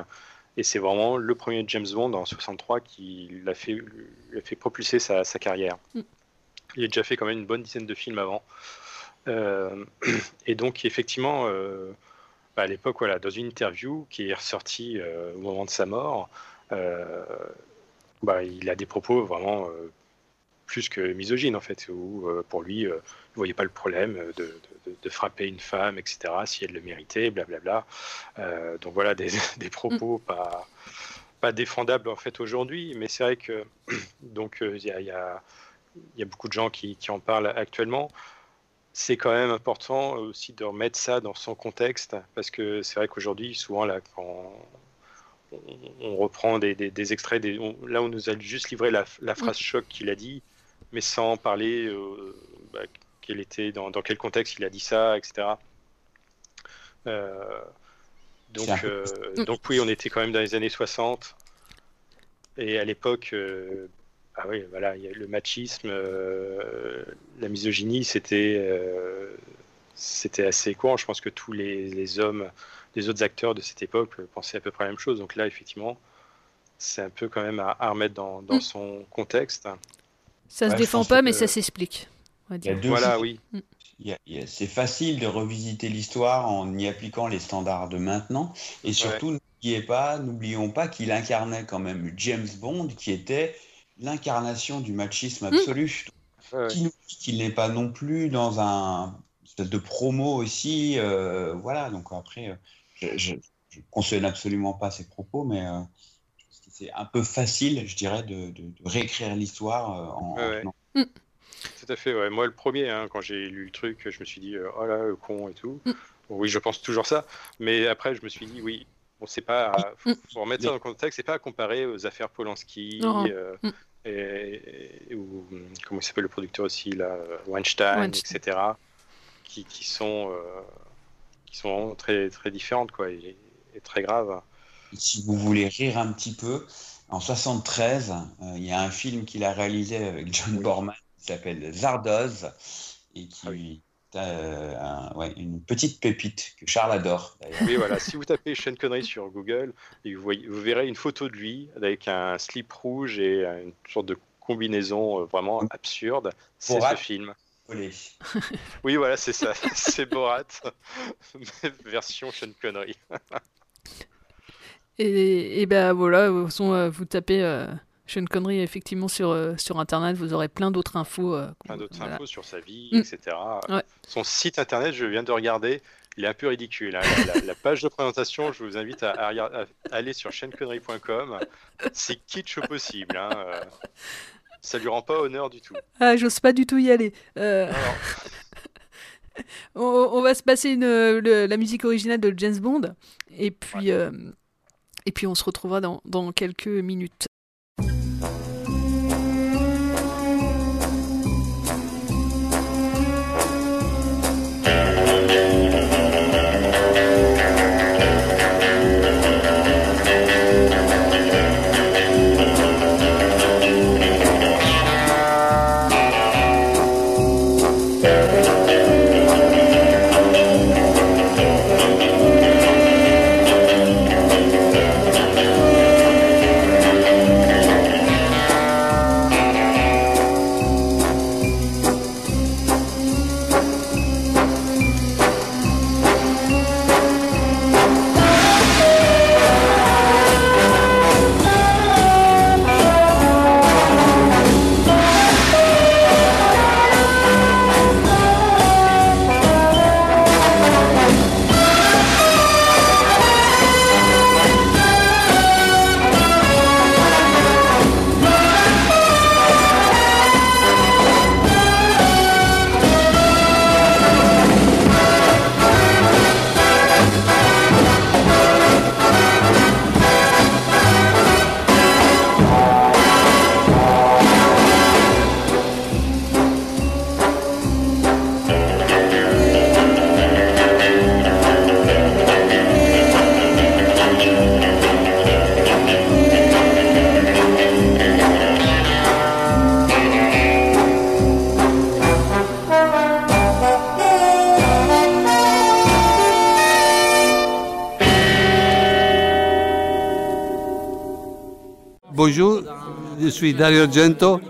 Et c'est vraiment le premier James Bond en 63 qui l'a fait, l'a fait propulser sa, sa carrière. Mm. Il a déjà fait quand même une bonne dizaine de films avant. Euh, et donc, effectivement, euh, à l'époque, voilà, dans une interview qui est ressortie euh, au moment de sa mort, bah, il a des propos vraiment plus que misogynes, en fait, où euh, pour lui, euh, il ne voyait pas le problème de, de- de frapper une femme, etc., si elle le méritait, blablabla. Euh, donc voilà, des, des propos pas, pas défendables, en fait, aujourd'hui, mais c'est vrai que donc euh, il y a- y a y a beaucoup de gens qui, qui en parlent actuellement. C'est quand même important aussi de remettre ça dans son contexte, parce que c'est vrai qu'aujourd'hui, souvent, là, quand on, on reprend des, des- des extraits, des- on- là, on nous a juste livré la, la phrase choc qu'il a dit, mais sans parler euh, bah, quel était, dans, dans quel contexte il a dit ça, etc. Euh, donc, euh, donc oui, on était quand même dans les années 60. Et à l'époque, euh, ah oui, voilà, il y a le machisme, euh, la misogynie, c'était euh, c'était assez courant. Je pense que tous les, les hommes, les autres acteurs de cette époque euh, pensaient à peu près la même chose. Donc là, effectivement, c'est un peu quand même à, à remettre dans, dans Mm. son contexte. Ça se Ouais, défend pas, que- mais ça s'explique. on va Il y a dire. deux Voilà, choses. oui. C'est facile de revisiter l'histoire en y appliquant les standards de maintenant. Et surtout, n'oubliez pas, n'oublions pas qu'il incarnait quand même James Bond, qui était l'incarnation du machisme absolu. Qui nous dit qu'il n'est pas non plus dans un espèce de promo aussi. euh, voilà, donc après, euh, je, cautionne absolument pas ces propos, mais euh, c'est un peu facile, je dirais, de, de- de réécrire l'histoire euh, en, Ouais, ouais. en- Tout à fait, ouais. Moi, le premier, hein, quand j'ai lu le truc, je me suis dit, euh, oh là, le con et tout. Bon, oui, je pense toujours ça. Mais après, je me suis dit, oui, bon, c'est pas. à- faut, faut remettre ça dans le contexte, c'est pas à comparer aux affaires Polanski, euh, et, et- ou comment il s'appelle le producteur aussi, là, Weinstein, Weinstein. etc., qui, qui sont, euh, qui sont vraiment très, très différentes, quoi, et, et très graves. Si vous voulez rire un petit peu, en 73, euh, il y a un film qu'il a réalisé avec John Borman qui s'appelle Zardoz et qui est euh, un- ouais, une petite pépite que Charles adore. Oui, voilà. Si vous tapez Sean Connery sur Google, vous, voyez, vous verrez une photo de lui avec un slip rouge et une sorte de combinaison euh, vraiment absurde. C'est ce film. Oui, voilà, c'est ça. c'est Borat, version Sean Connery. Et, et ben voilà, de toute façon, euh, vous tapez euh, Sean Connery effectivement sur, euh, sur internet, vous aurez plein d'autres infos. euh, Plein d'autres voilà. infos sur sa vie, Mm. etc. Ouais. Son site internet, je viens de regarder, il est un peu ridicule. hein. La, page de présentation, je vous invite à, à regard- à aller sur seanconnery.com. C'est kitsch possible. Hein. Ça lui rend pas honneur du tout. Ah, j'ose pas du tout y aller. Euh, on, on va se passer une, le- la musique originale de James Bond, et puis, euh, et puis on se retrouvera dans, quelques minutes. Dario Argento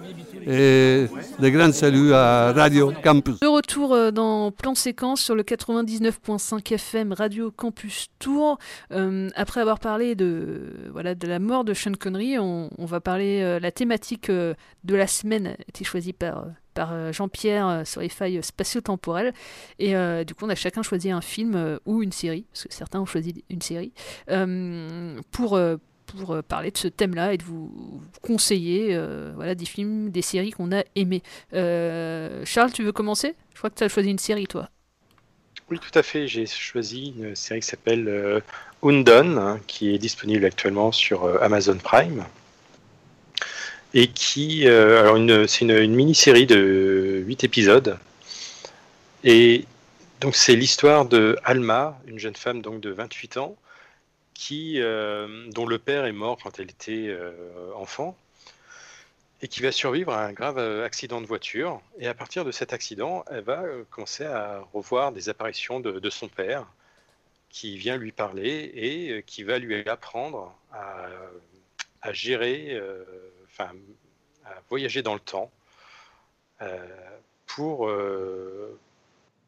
et de grands saluts à Radio Campus. De retour euh, dans Plan Séquence sur le 99.5 FM Radio Campus Tour. Euh, après avoir parlé de, voilà, de la mort de Sean Connery, on, va parler. euh, la thématique euh, de la semaine a été choisie par. par Jean-Pierre sur les failles spatio-temporelles. Et du coup, on a chacun choisi un film ou une série, parce que certains ont choisi une série, pour, pour parler de ce thème-là et de vous conseiller euh, voilà, des films, des séries qu'on a aimés. Euh, Charles, tu veux commencer? Je crois que tu as choisi une série, toi. Oui, tout à fait. J'ai choisi une série qui s'appelle euh, Undone, hein, qui est disponible actuellement sur Amazon Prime. Et qui. alors, une- c'est une, une mini-série de 8 épisodes. Et donc, c'est l'histoire de Alma, une jeune femme donc, de 28 ans, qui, euh, dont le père est mort quand elle était euh, enfant et qui va survivre à un grave euh, accident de voiture. Et à partir de cet accident, elle va commencer à revoir des apparitions de, son père qui vient lui parler et qui va lui apprendre à, gérer, enfin, à voyager dans le temps pour,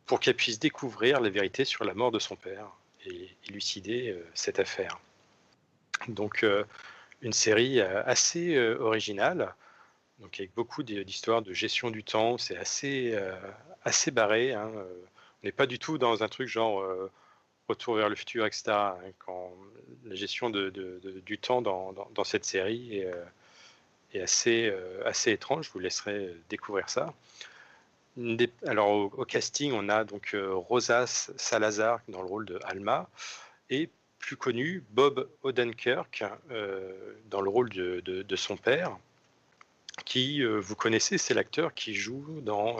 pour qu'elle puisse découvrir les vérités sur la mort de son père élucider euh, cette affaire. Donc, euh, une série euh, assez originale, donc avec beaucoup d'histoires de gestion du temps. C'est assez, assez barré. hein, On n'est pas du tout dans un truc genre retour vers le futur, etc. hein, la gestion du temps dans, cette série est, est assez, assez étrange. Je vous laisserai découvrir ça. Des- Alors au, au casting, on a donc euh, Rosas Salazar dans le rôle de Alma et plus connu Bob Odenkirk euh, dans le rôle de, de- de son père, qui euh, vous connaissez, c'est l'acteur qui joue dans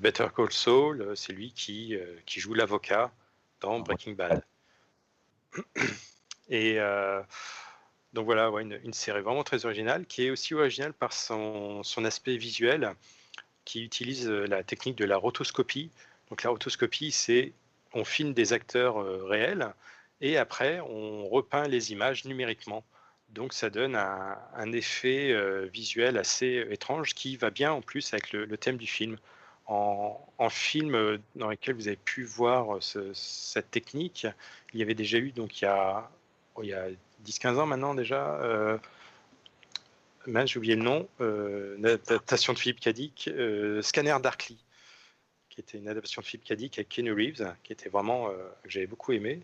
Better Call Saul, c'est lui qui, qui joue l'avocat dans Breaking Bad. Et donc voilà, ouais, une, une série vraiment très originale, qui est aussi originale par son, son aspect visuel, qui utilise euh, la technique de la rotoscopie. Donc la rotoscopie, c'est on filme des acteurs euh, réels et après on repeint les images numériquement. Donc ça donne un, effet euh, visuel assez étrange qui va bien en plus avec le, thème du film. En, film dans lequel vous avez pu voir ce- cette technique, il y avait déjà eu, donc il y a, oh, il y a 10-15 ans maintenant déjà, mince, j'ai oublié le nom, euh, une adaptation de Philippe Cadic, euh, Scanner Darkly, qui était une adaptation de Philippe Cadic avec Keanu Reeves, qui était vraiment, euh, que j'avais beaucoup aimé.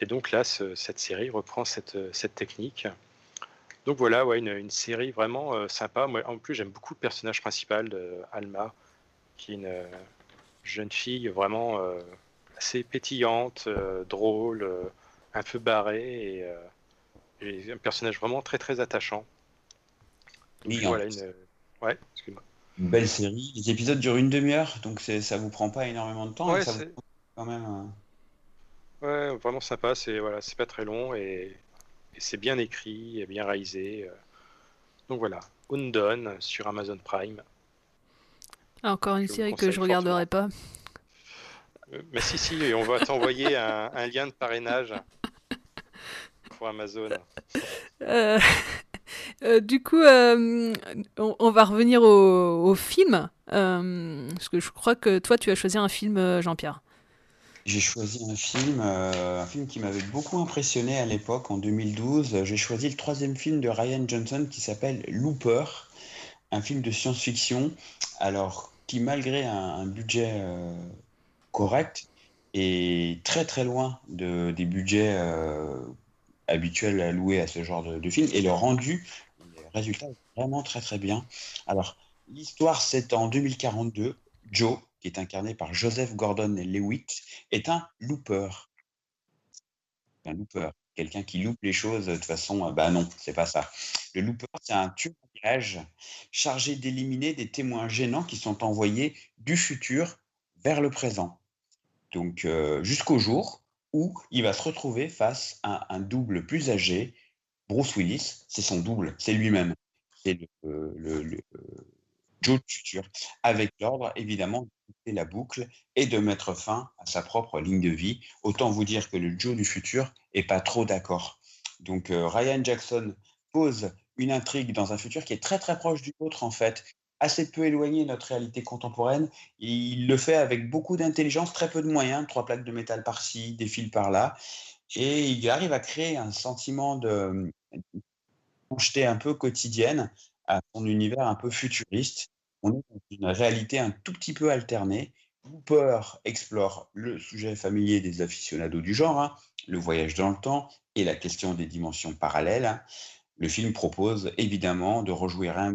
Et donc là, ce- cette série reprend cette, technique. Donc voilà, ouais, une, série vraiment sympa. Moi, en plus, j'aime beaucoup le personnage principal de Alma, qui est une jeune fille vraiment assez pétillante, drôle, un peu barrée, et, et un personnage vraiment très très attachant. Donc, voilà, une... Ouais, excuse-moi. Une belle série. Les épisodes durent une demi-heure, donc c'est- ça vous prend pas énormément de temps. Ouais, ça vous c'est- prend quand même. euh, Ouais, vraiment sympa. C'est voilà, c'est pas très long et, et c'est bien écrit et bien réalisé. euh. Donc voilà, Undone sur Amazon Prime. Ah, encore une Je série que je regarderai pas. Euh, mais si, si, et on va t'envoyer un, un lien de parrainage pour Amazon. Euh, euh, du coup, euh, on, va revenir au, film. euh, parce que je crois que toi, tu as choisi un film, Jean-Pierre. J'ai choisi un film, un film qui m'avait beaucoup impressionné à l'époque, en 2012. J'ai choisi le troisième film de Ryan Johnson qui s'appelle Looper, un film de science-fiction, alors qui malgré un, budget correct est très très loin de, des budgets euh, habituels alloués à ce genre de, film et le rendu, le résultat est vraiment très très bien. Alors l'histoire c'est en 2042, Joe qui est incarné par Joseph Gordon-Lewitt, est un looper. Un looper, quelqu'un qui loupe les choses de façon, euh, bah non, c'est pas ça. Le looper, c'est un tueur gage chargé d'éliminer des témoins gênants qui sont envoyés du futur vers le présent. Donc euh, jusqu'au jour où il va se retrouver face à un double plus âgé, Bruce Willis, c'est son double, c'est lui-même. C'est le, le- le- euh, Joe du futur, avec l'ordre évidemment de la boucle et de mettre fin à sa propre ligne de vie. Autant vous dire que le Joe du futur est pas trop d'accord. Donc euh, Ryan Jackson pose une intrigue dans un futur qui est très très proche du nôtre en fait, assez peu éloigné de notre réalité contemporaine. Il le fait avec beaucoup d'intelligence, très peu de moyens, trois plaques de métal par-ci, des fils par-là, et il arrive à créer un sentiment de projeté un peu quotidienne à son univers un peu futuriste. On est dans une réalité un tout petit peu alternée. Hooper explore le sujet familier des aficionados du genre, hein, le voyage dans le temps et la question des dimensions parallèles. hein. Le film propose évidemment de rejouer un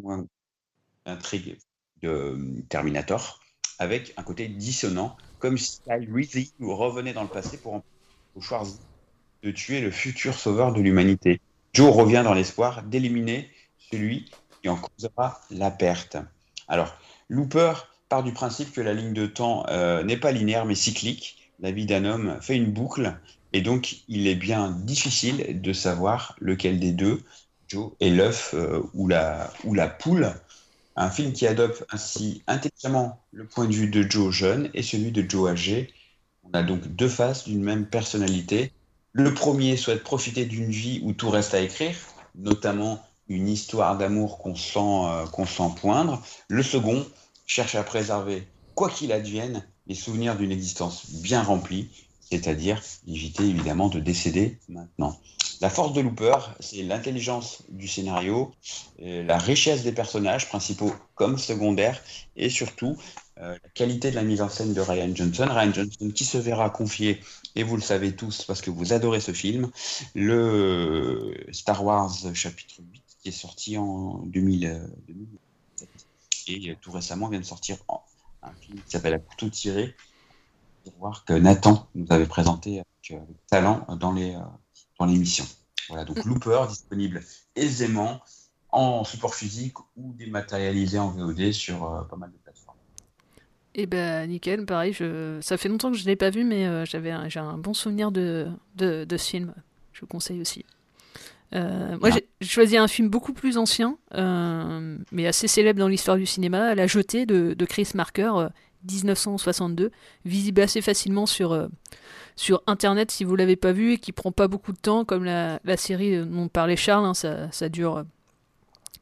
intrigue de euh, Terminator avec un côté dissonant, comme si Kyle revenait dans le passé pour empêcher au de tuer le futur sauveur de l'humanité. Joe revient dans l'espoir d'éliminer celui qui en causera la perte. Alors, Looper part du principe que la ligne de temps euh, n'est pas linéaire mais cyclique. La vie d'un homme fait une boucle et donc il est bien difficile de savoir lequel des deux, Joe est l'œuf euh, ou la poule. Un film qui adopte ainsi intelligemment le point de vue de Joe jeune et celui de Joe âgé. On a donc deux faces d'une même personnalité. Le premier souhaite profiter d'une vie où tout reste à écrire, notamment une histoire d'amour qu'on sent, euh, qu'on sent poindre. Le second cherche à préserver, quoi qu'il advienne, les souvenirs d'une existence bien remplie, c'est-à-dire éviter évidemment de décéder maintenant. La force de Looper, c'est l'intelligence du scénario, euh, la richesse des personnages principaux comme secondaires, et surtout euh, la qualité de la mise en scène de Ryan Johnson. Ryan Johnson qui se verra confier, et vous le savez tous parce que vous adorez ce film, le Star Wars chapitre 8 qui est sorti en 2000, euh, 2007. Et euh, tout récemment vient de sortir un film qui s'appelle À couteau tiré, voir que Nathan nous avait présenté avec, euh, avec talent dans les, euh, dans l'émission. Voilà, donc Looper disponible aisément en support physique ou dématérialisé en VOD sur euh, pas mal de plateformes. Et ben nickel, pareil, je... ça fait longtemps que je ne l'ai pas vu, mais euh, j'avais un- j'ai un bon souvenir de, de, de ce film. Je vous conseille aussi. Euh, moi, Ah. j'ai choisi un film beaucoup plus ancien, mais assez célèbre dans l'histoire du cinéma, La Jetée de, de Chris Marker, 1962, visible assez facilement sur, euh, sur Internet si vous l'avez pas vu et qui prend pas beaucoup de temps, comme la, série dont parlait Charles, hein, ça, ça dure. euh,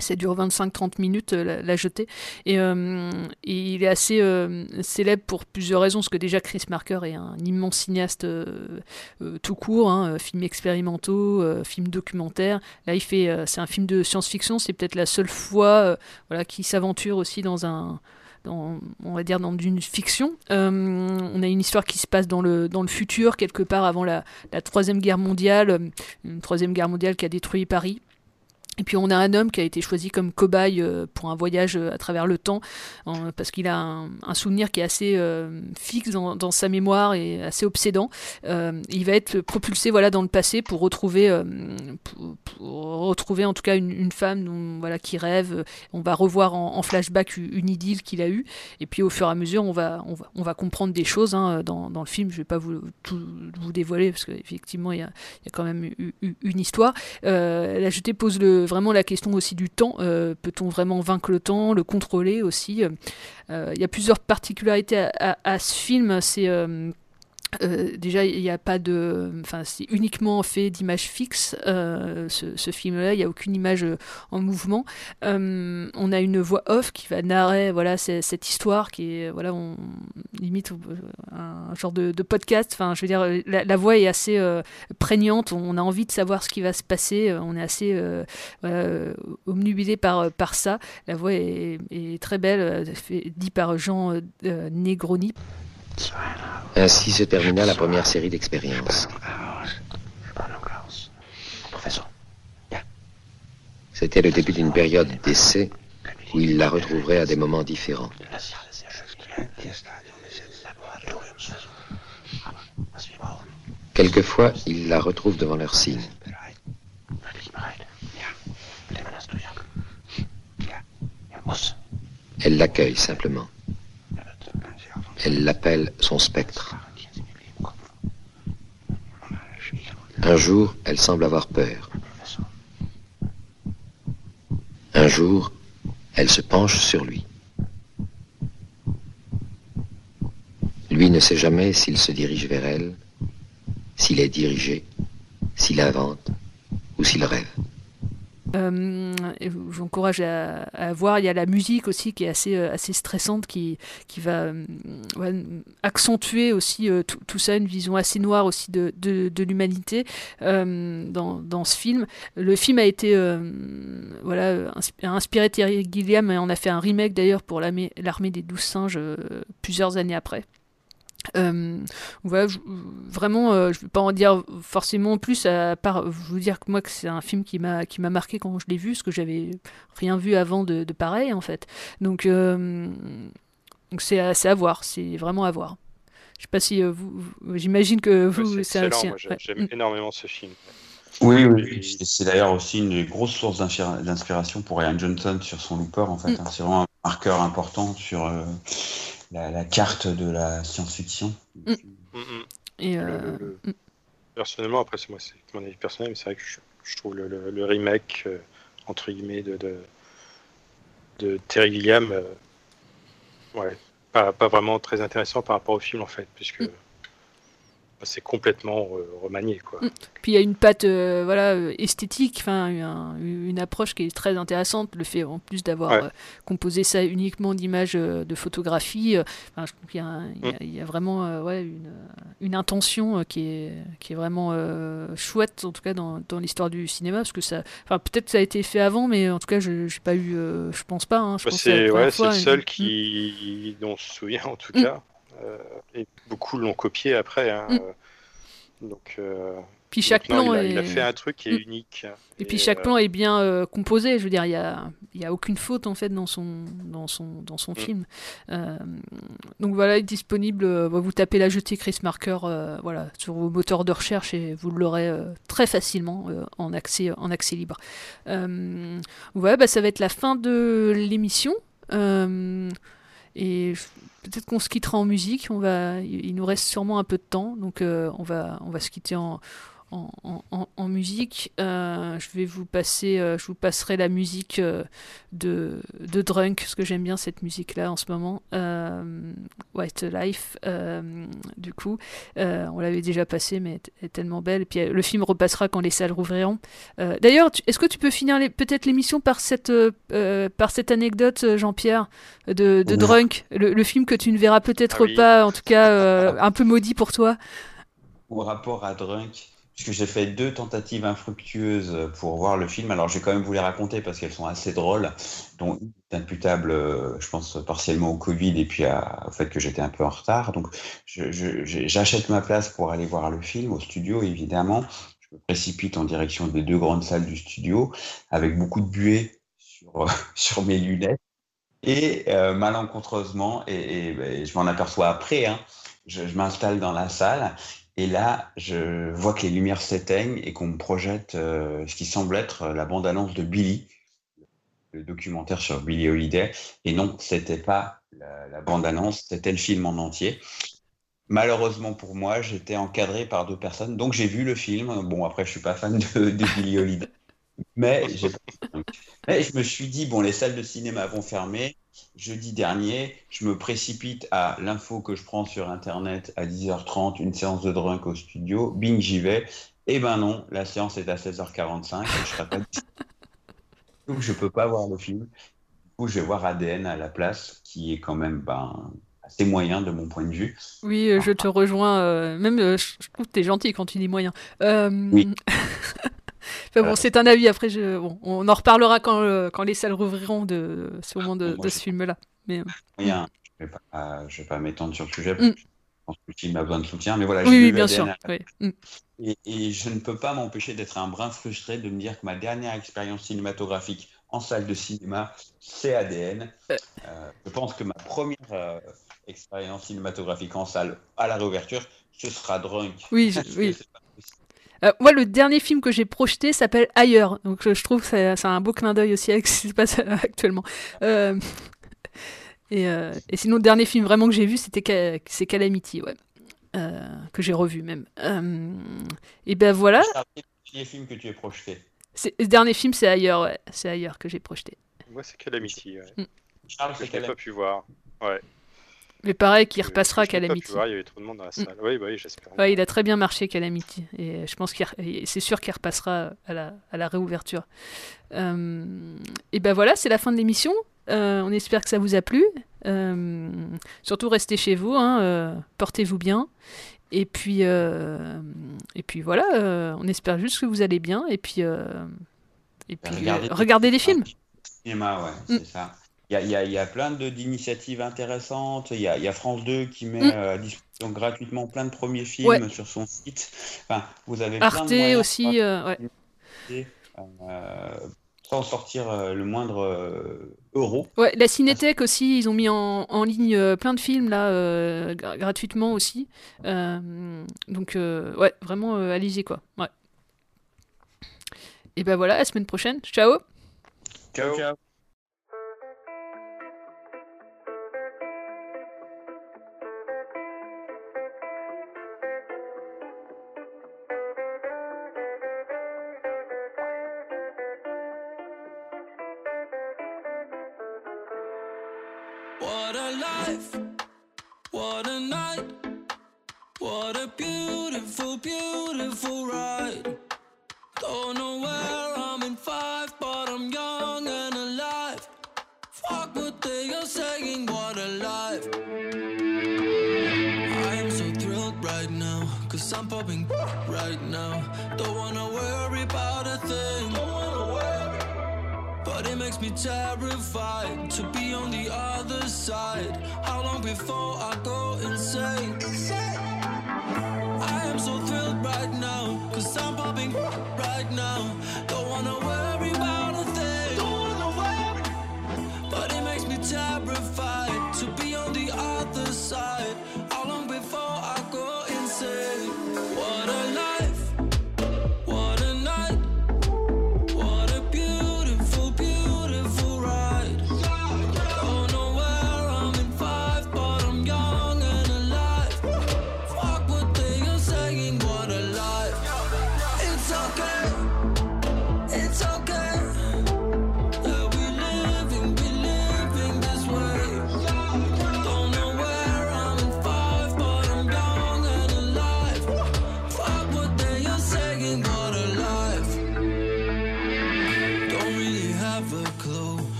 ça dure 25-30 minutes, euh, la, la jetée. Et, et il est assez célèbre pour plusieurs raisons, parce que déjà Chris Marker est un immense cinéaste tout court, hein, films expérimentaux, films documentaires. Là, il fait, c'est un film de science-fiction, c'est peut-être la seule fois voilà, qu'il s'aventure aussi dans un on va dire dans une fiction. Euh, on a une histoire qui se passe dans le, dans le futur, quelque part avant la, la Troisième Guerre mondiale, euh, une Troisième Guerre mondiale qui a détruit Paris. Et puis on a un homme qui a été choisi comme cobaye euh, pour un voyage euh, à travers le temps, parce qu'il a un, souvenir qui est assez euh, fixe dans, sa mémoire et assez obsédant. Il va être propulsé voilà dans le passé pour retrouver, retrouver en tout cas une, femme voilà qui rêve. On va revoir en, flashback une, idylle qu'il a eue. Et puis au fur et à mesure, on va on va, on va comprendre des choses hein, dans, dans le film. Je vais pas vous tout vous dévoiler parce qu'effectivement il y a, y a quand même eu- une histoire. Euh, la jetée pose le, vraiment la question aussi du temps. Euh, Peut-on vraiment vaincre le temps, le contrôler aussi? Euh, Il y a plusieurs particularités à, à- à ce film. C'est euh, déjà, il n'y a pas de. Enfin, c'est uniquement fait d'images fixes, euh, ce, film-là. Il n'y a aucune image euh, en mouvement. On a une voix off qui va narrer voilà, cette histoire qui est. Voilà, on limite un genre de, podcast. Enfin, je veux dire, la, voix est assez prégnante. On a envie de savoir ce qui va se passer. On est assez voilà, par, par ça. La voix est, est très belle, dit par Jean Negroni. Ainsi se termina la première série d'expériences. C'était le début d'une période d'essai où il la retrouverait à des moments différents. Quelquefois, il la retrouve devant leur signe. Elle l'accueille simplement. Elle l'appelle son spectre. Un jour, elle semble avoir peur. Un jour, elle se penche sur lui. Lui ne sait jamais s'il se dirige vers elle, s'il est dirigé, s'il invente ou s'il rêve. Euh, et je vous encourage à, à voir. Il y a la musique aussi qui est assez, euh, assez stressante, qui, qui va euh, accentuer aussi euh, tout, ça, une vision assez noire aussi de, de, de l'humanité dans, dans ce film. Le film a été voilà, inspiré Terry Gilliam et on a fait un remake d'ailleurs pour l'armée des douze singes plusieurs années après. Euh, voilà, je- vraiment, euh, je ne vais pas en dire forcément plus, à part vous dire que moi que c'est un film qui m'a qui m'a marqué quand je l'ai vu, parce que j'avais rien vu avant de, de pareil en fait. Donc euh, donc c'est à, c'est à voir, c'est vraiment à voir. Je sais pas si euh, vous, vous- j'imagine que vous, Ouais, c'est excellent, ouais. j'aime Mm. énormément ce film. Oui, oui, oui. Et C'est d'ailleurs aussi une grosse source d'inspira- d'inspiration pour Ryan Johnson sur son Looper, en fait. Mm. hein. C'est vraiment un marqueur important sur euh, la, la carte de la science-fiction. Mm. Et Le- euh, le- le- Personnellement, après, c'est moi, c'est mon avis personnel, mais c'est vrai que je, je trouve le, le- le remake, euh, entre guillemets, de, de, de Terry Gilliam, euh, ouais, pas, pas vraiment très intéressant par rapport au film, en fait, puisque c'est complètement euh, remanié, quoi. Mm. Puis il y a une patte euh, voilà, euh, esthétique, un- une approche qui est très intéressante. Le fait en plus d'avoir Ouais. euh, composé ça uniquement d'images euh, de photographie, enfin, je trouve qu'il y, a y y a vraiment ouais, une, une intention qui, est, qui est vraiment chouette, en tout cas dans, dans l'histoire du cinéma, parce que ça, peut-être que ça a été fait avant, mais en tout cas je j'ai pas eu, je pense pas. hein, je Bah, c'est ouais, le seul Mm. qui, dont on se souvient, en tout Mm. cas. Euh, et beaucoup l'ont copié après. hein, Mm. Donc, euh, Puis donc chaque non, plan il a, est- il a fait un truc qui est Mm. unique. Et puis chaque euh, plan est bien euh, composé, je veux dire, il y a, y a aucune faute en fait dans son, dans son, dans son Mm. film. Euh, donc voilà, il est disponible, vous tapez la jetée Chris Marker voilà, sur vos moteurs de recherche et vous l'aurez très facilement en, accès, en accès libre. Voilà, bah, ça va être la fin de l'émission. Et peut-être qu'on se quittera en musique. On va, il il nous reste sûrement un peu de temps, donc euh, on, va, on va se quitter en, en, en- en- en musique. Euh, je vais vous passer, euh, je vous passerai la musique euh, de, de Drunk, parce que j'aime bien cette musique-là en ce moment. White Life, du coup, on l'avait déjà passé, mais elle est tellement belle. Et puis le film repassera quand les salles rouvriront. D'ailleurs, est-ce que tu peux finir peut-être l'émission par cette, par cette anecdote, Jean-Pierre, de. Drunk, le, le film que tu ne verras peut-être Ah oui. pas, en tout cas un peu maudit pour toi. Au rapport à Drunk, j'ai fait deux tentatives infructueuses pour voir le film, alors je vais quand même vous les raconter parce qu'elles sont assez drôles, dont une imputable, euh, je pense, partiellement au Covid et puis au fait que j'étais un peu en retard. Donc j'achète ma place pour aller voir le film au studio, évidemment. Je me précipite en direction des deux grandes salles du studio avec beaucoup de buée sur, sur mes lunettes. Et euh, malencontreusement, et, ben, je m'en aperçois après, hein, je m'installe dans la salle et là, je vois que les lumières s'éteignent et qu'on me projette euh, ce qui semble être la bande-annonce de Billy, le documentaire sur Billy Holiday. Et non, c'était pas la, bande-annonce, c'était le film en entier. Malheureusement pour moi, j'étais encadré par deux personnes, donc j'ai vu le film. Bon, après, je suis pas fan de Billy Holiday, mais, je me suis dit, bon, les salles de cinéma vont fermer. Jeudi dernier, je me précipite à l'info que je prends sur Internet à 10h30, une séance de drunk au studio. Bing, j'y vais. Eh ben non, la séance est à 16h45 et je serai pas. Donc je peux pas voir le film. Du coup, je vais voir ADN à la place, qui est quand même ben, assez moyen de mon point de vue. Oui, euh, je te rejoins. euh, même, euh, je trouve que t'es gentil quand tu dis moyen. Euh, Oui. enfin, bon, c'est un avis. Après, je... bon, on en reparlera quand, euh, quand les salles rouvriront de ce moment de, ce film-là. Mais euh. Je vais pas, je vais pas m'étendre sur le sujet parce Mm. que je pense que le film a besoin de soutien. Mais voilà, oui, bien sûr. oui. Mm. Et, et je ne peux pas m'empêcher d'être un brin frustré de me dire que ma dernière expérience cinématographique en salle de cinéma, c'est ADN. Euh, je pense que ma première euh, expérience cinématographique en salle à la réouverture, ce sera Drunk. Oui, je- oui. c'est. Euh, moi, le dernier film que j'ai projeté s'appelle Ailleurs. Donc, je, je trouve que c'est c'est un beau clin d'œil aussi avec ce qui se passe euh, actuellement. Euh, et, euh, et sinon, le dernier film vraiment que j'ai vu, c'était c'est Calamity, ouais. Euh, que j'ai revu même. Euh, et ben voilà. Charles, quel est le film que tu as projeté C'est- Le dernier film, c'est Ailleurs, ouais. C'est Ailleurs que j'ai projeté. Moi, c'est Calamity. Ouais. Mm. Charles, Que c'est je n'ai pas pu voir. Ouais. Mais pareil, qu'il repassera Calamity. il y avait trop de monde dans la salle. Oui, bah oui, j'espère. Ouais, il a très bien marché Calamity. Et je pense qu'il re- c'est sûr qu'il repassera à la, à la réouverture. Euh, et ben voilà, c'est la fin de l'émission. Euh, on espère que ça vous a plu. Euh, surtout restez chez vous, hein, euh, portez-vous bien. Et puis, euh, et puis voilà, euh, on espère juste que vous allez bien. Et puis, euh, et puis Regardez euh, regardez des films. Cinéma, ouais, Mm. c'est ça. Il y a, il y a- il y a plein de- d'initiatives intéressantes. Il y a, il y a France 2 qui met Mm. euh, à disposition gratuitement plein de premiers films Ouais. sur son site. Enfin, vous avez plein Arte de moyens aussi, euh, ouais. euh, sans sortir euh, le moindre euh, euro. Ouais, la Cinétech aussi, ils ont mis en, en ligne euh, plein de films là, euh, gra- gratuitement aussi. Euh, donc, euh, ouais, vraiment, euh, allez-y quoi. Ouais. Et ben voilà, à la semaine prochaine. Ciao! Ciao, ciao.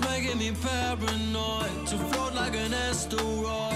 It's making me paranoid to float like an asteroid.